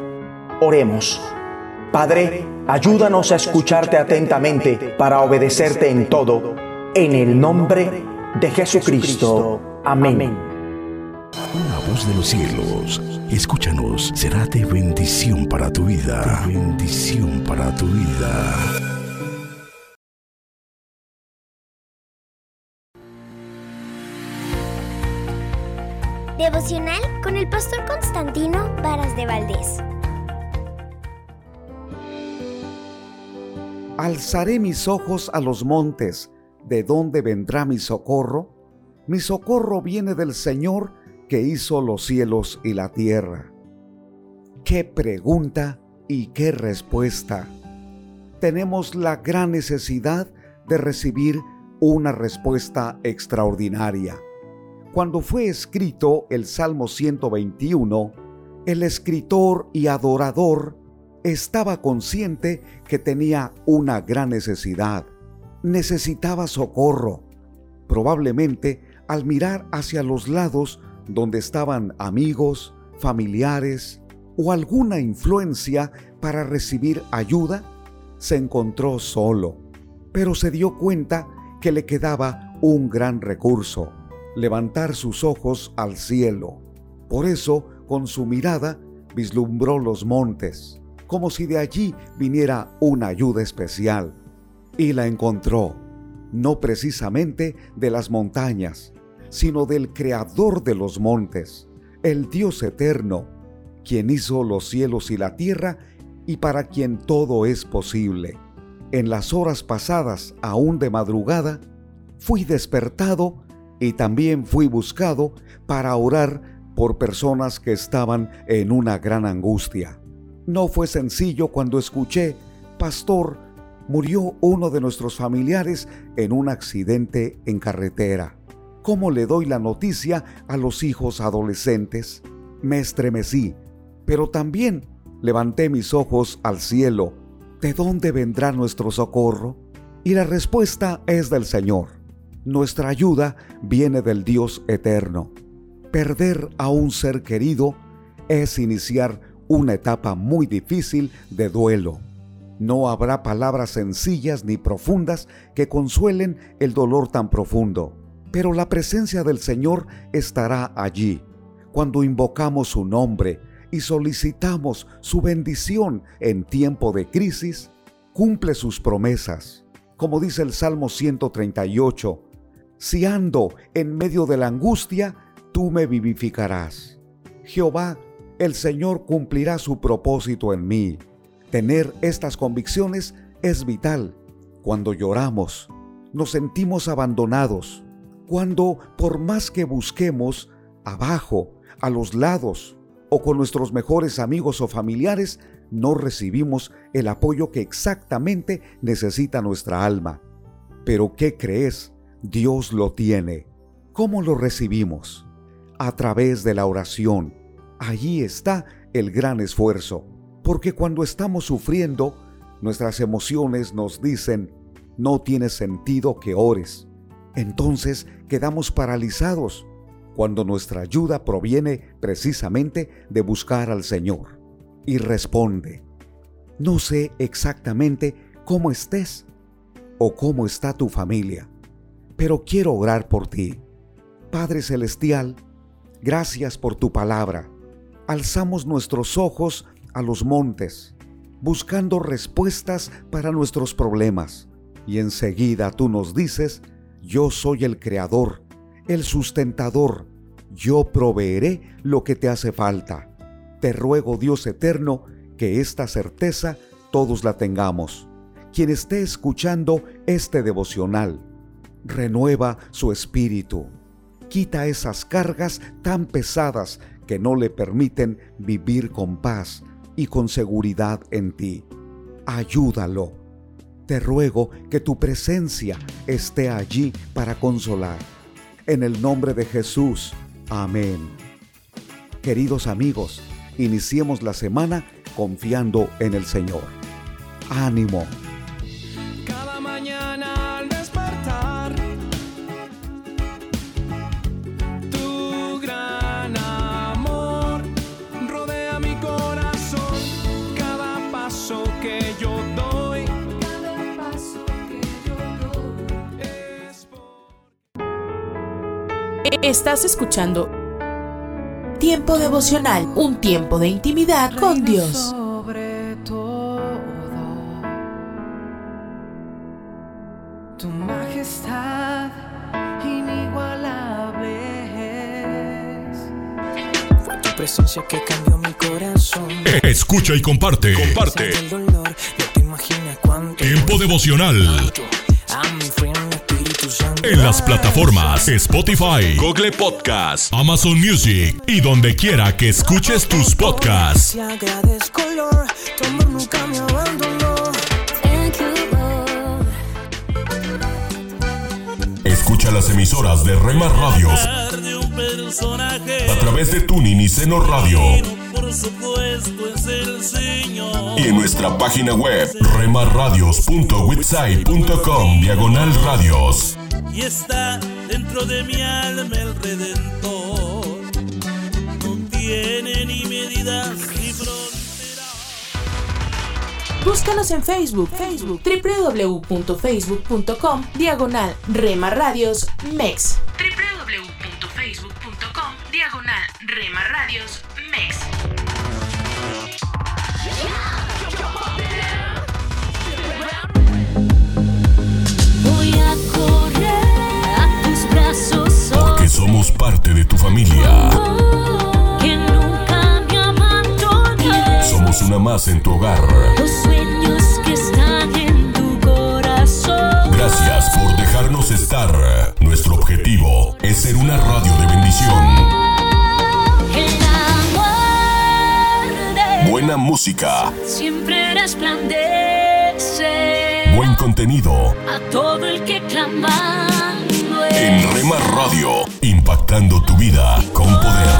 Oremos. Padre, ayúdanos a escucharte atentamente para obedecerte en todo. En el nombre de Jesucristo. Amén. De los cielos, escúchanos, será de bendición para tu vida. De bendición para tu vida. Devocional con el pastor Constantino Varas de Valdés. Alzaré mis ojos a los montes, ¿de dónde vendrá mi socorro? Mi socorro viene del Señor que hizo los cielos y la tierra. Qué pregunta y qué respuesta. Tenemos la gran necesidad de recibir una respuesta extraordinaria. Cuando fue escrito el Salmo 121, el escritor y adorador estaba consciente que tenía una gran necesidad. Necesitaba socorro. Probablemente al mirar hacia los lados donde estaban amigos, familiares o alguna influencia para recibir ayuda, se encontró solo, pero se dio cuenta que le quedaba un gran recurso levantar sus ojos al cielo. Por eso, con su mirada, vislumbró los montes, como si de allí viniera una ayuda especial. Y la encontró, no precisamente de las montañas, sino del Creador de los montes, el Dios eterno, quien hizo los cielos y la tierra y para quien todo es posible. En las horas pasadas, aún de madrugada, fui despertado y también fui buscado para orar por personas que estaban en una gran angustia. No fue sencillo cuando escuché, Pastor, murió uno de nuestros familiares en un accidente en carretera. ¿Cómo le doy la noticia a los hijos adolescentes? Me estremecí, pero también levanté mis ojos al cielo. ¿De dónde vendrá nuestro socorro? Y la respuesta es del Señor. Nuestra ayuda viene del Dios eterno. Perder a un ser querido es iniciar una etapa muy difícil de duelo. No habrá palabras sencillas ni profundas que consuelen el dolor tan profundo, pero la presencia del Señor estará allí. Cuando invocamos su nombre y solicitamos su bendición en tiempo de crisis, cumple sus promesas. Como dice el Salmo 138, si ando en medio de la angustia, tú me vivificarás. Jehová, el Señor cumplirá su propósito en mí. Tener estas convicciones es vital. Cuando lloramos, nos sentimos abandonados. Cuando, por más que busquemos, abajo, a los lados o con nuestros mejores amigos o familiares, no recibimos el apoyo que exactamente necesita nuestra alma. Pero ¿qué crees? Dios lo tiene. ¿Cómo lo recibimos? A través de la oración. Allí está el gran esfuerzo, porque cuando estamos sufriendo, nuestras emociones nos dicen, no tiene sentido que ores. Entonces quedamos paralizados cuando nuestra ayuda proviene precisamente de buscar al Señor. Y responde, no sé exactamente cómo estés o cómo está tu familia pero quiero orar por ti. Padre Celestial, gracias por tu palabra. Alzamos nuestros ojos a los montes, buscando respuestas para nuestros problemas. Y enseguida tú nos dices, yo soy el creador, el sustentador, yo proveeré lo que te hace falta. Te ruego, Dios eterno, que esta certeza todos la tengamos. Quien esté escuchando este devocional, renueva su espíritu. Quita esas cargas tan pesadas que no le permiten vivir con paz y con seguridad en ti. Ayúdalo. Te ruego que tu presencia esté allí para consolar. En el nombre de Jesús. Amén. Queridos amigos, iniciemos la semana confiando en el Señor. Ánimo. Estás escuchando Tiempo devocional, un tiempo de intimidad con Dios. sobre todo. Tu majestad inigualable es. Fue tu presencia que cambió mi corazón. Escucha y comparte. Comparte. El dolor, no te imaginas cuánto. Tiempo devocional. A En las plataformas Spotify, Google Podcast, Amazon Music y donde quiera que escuches tus podcasts. Escucha las emisoras de Rema Radios a través de Tuning y Seno Radio Por supuesto es el Señor. y en nuestra página web remarradios.witsai.com diagonal radios. Y está dentro de mi alma el Redentor. No tiene ni medidas ni fronteras. Búscanos en Facebook, Facebook, www.facebook.com, diagonal Rema Radios MEX. www.facebook.com, diagonal Rema Voy a correr a tus brazos. Porque somos parte de tu familia. Que nunca me abandones. Somos una más en tu hogar. Los sueños que están en tu corazón. Gracias por dejarnos estar. Nuestro objetivo es ser una radio de bendición. Buena música, siempre resplandece buen contenido. a todo el que clamando En Rema Radio, impactando tu vida con poder.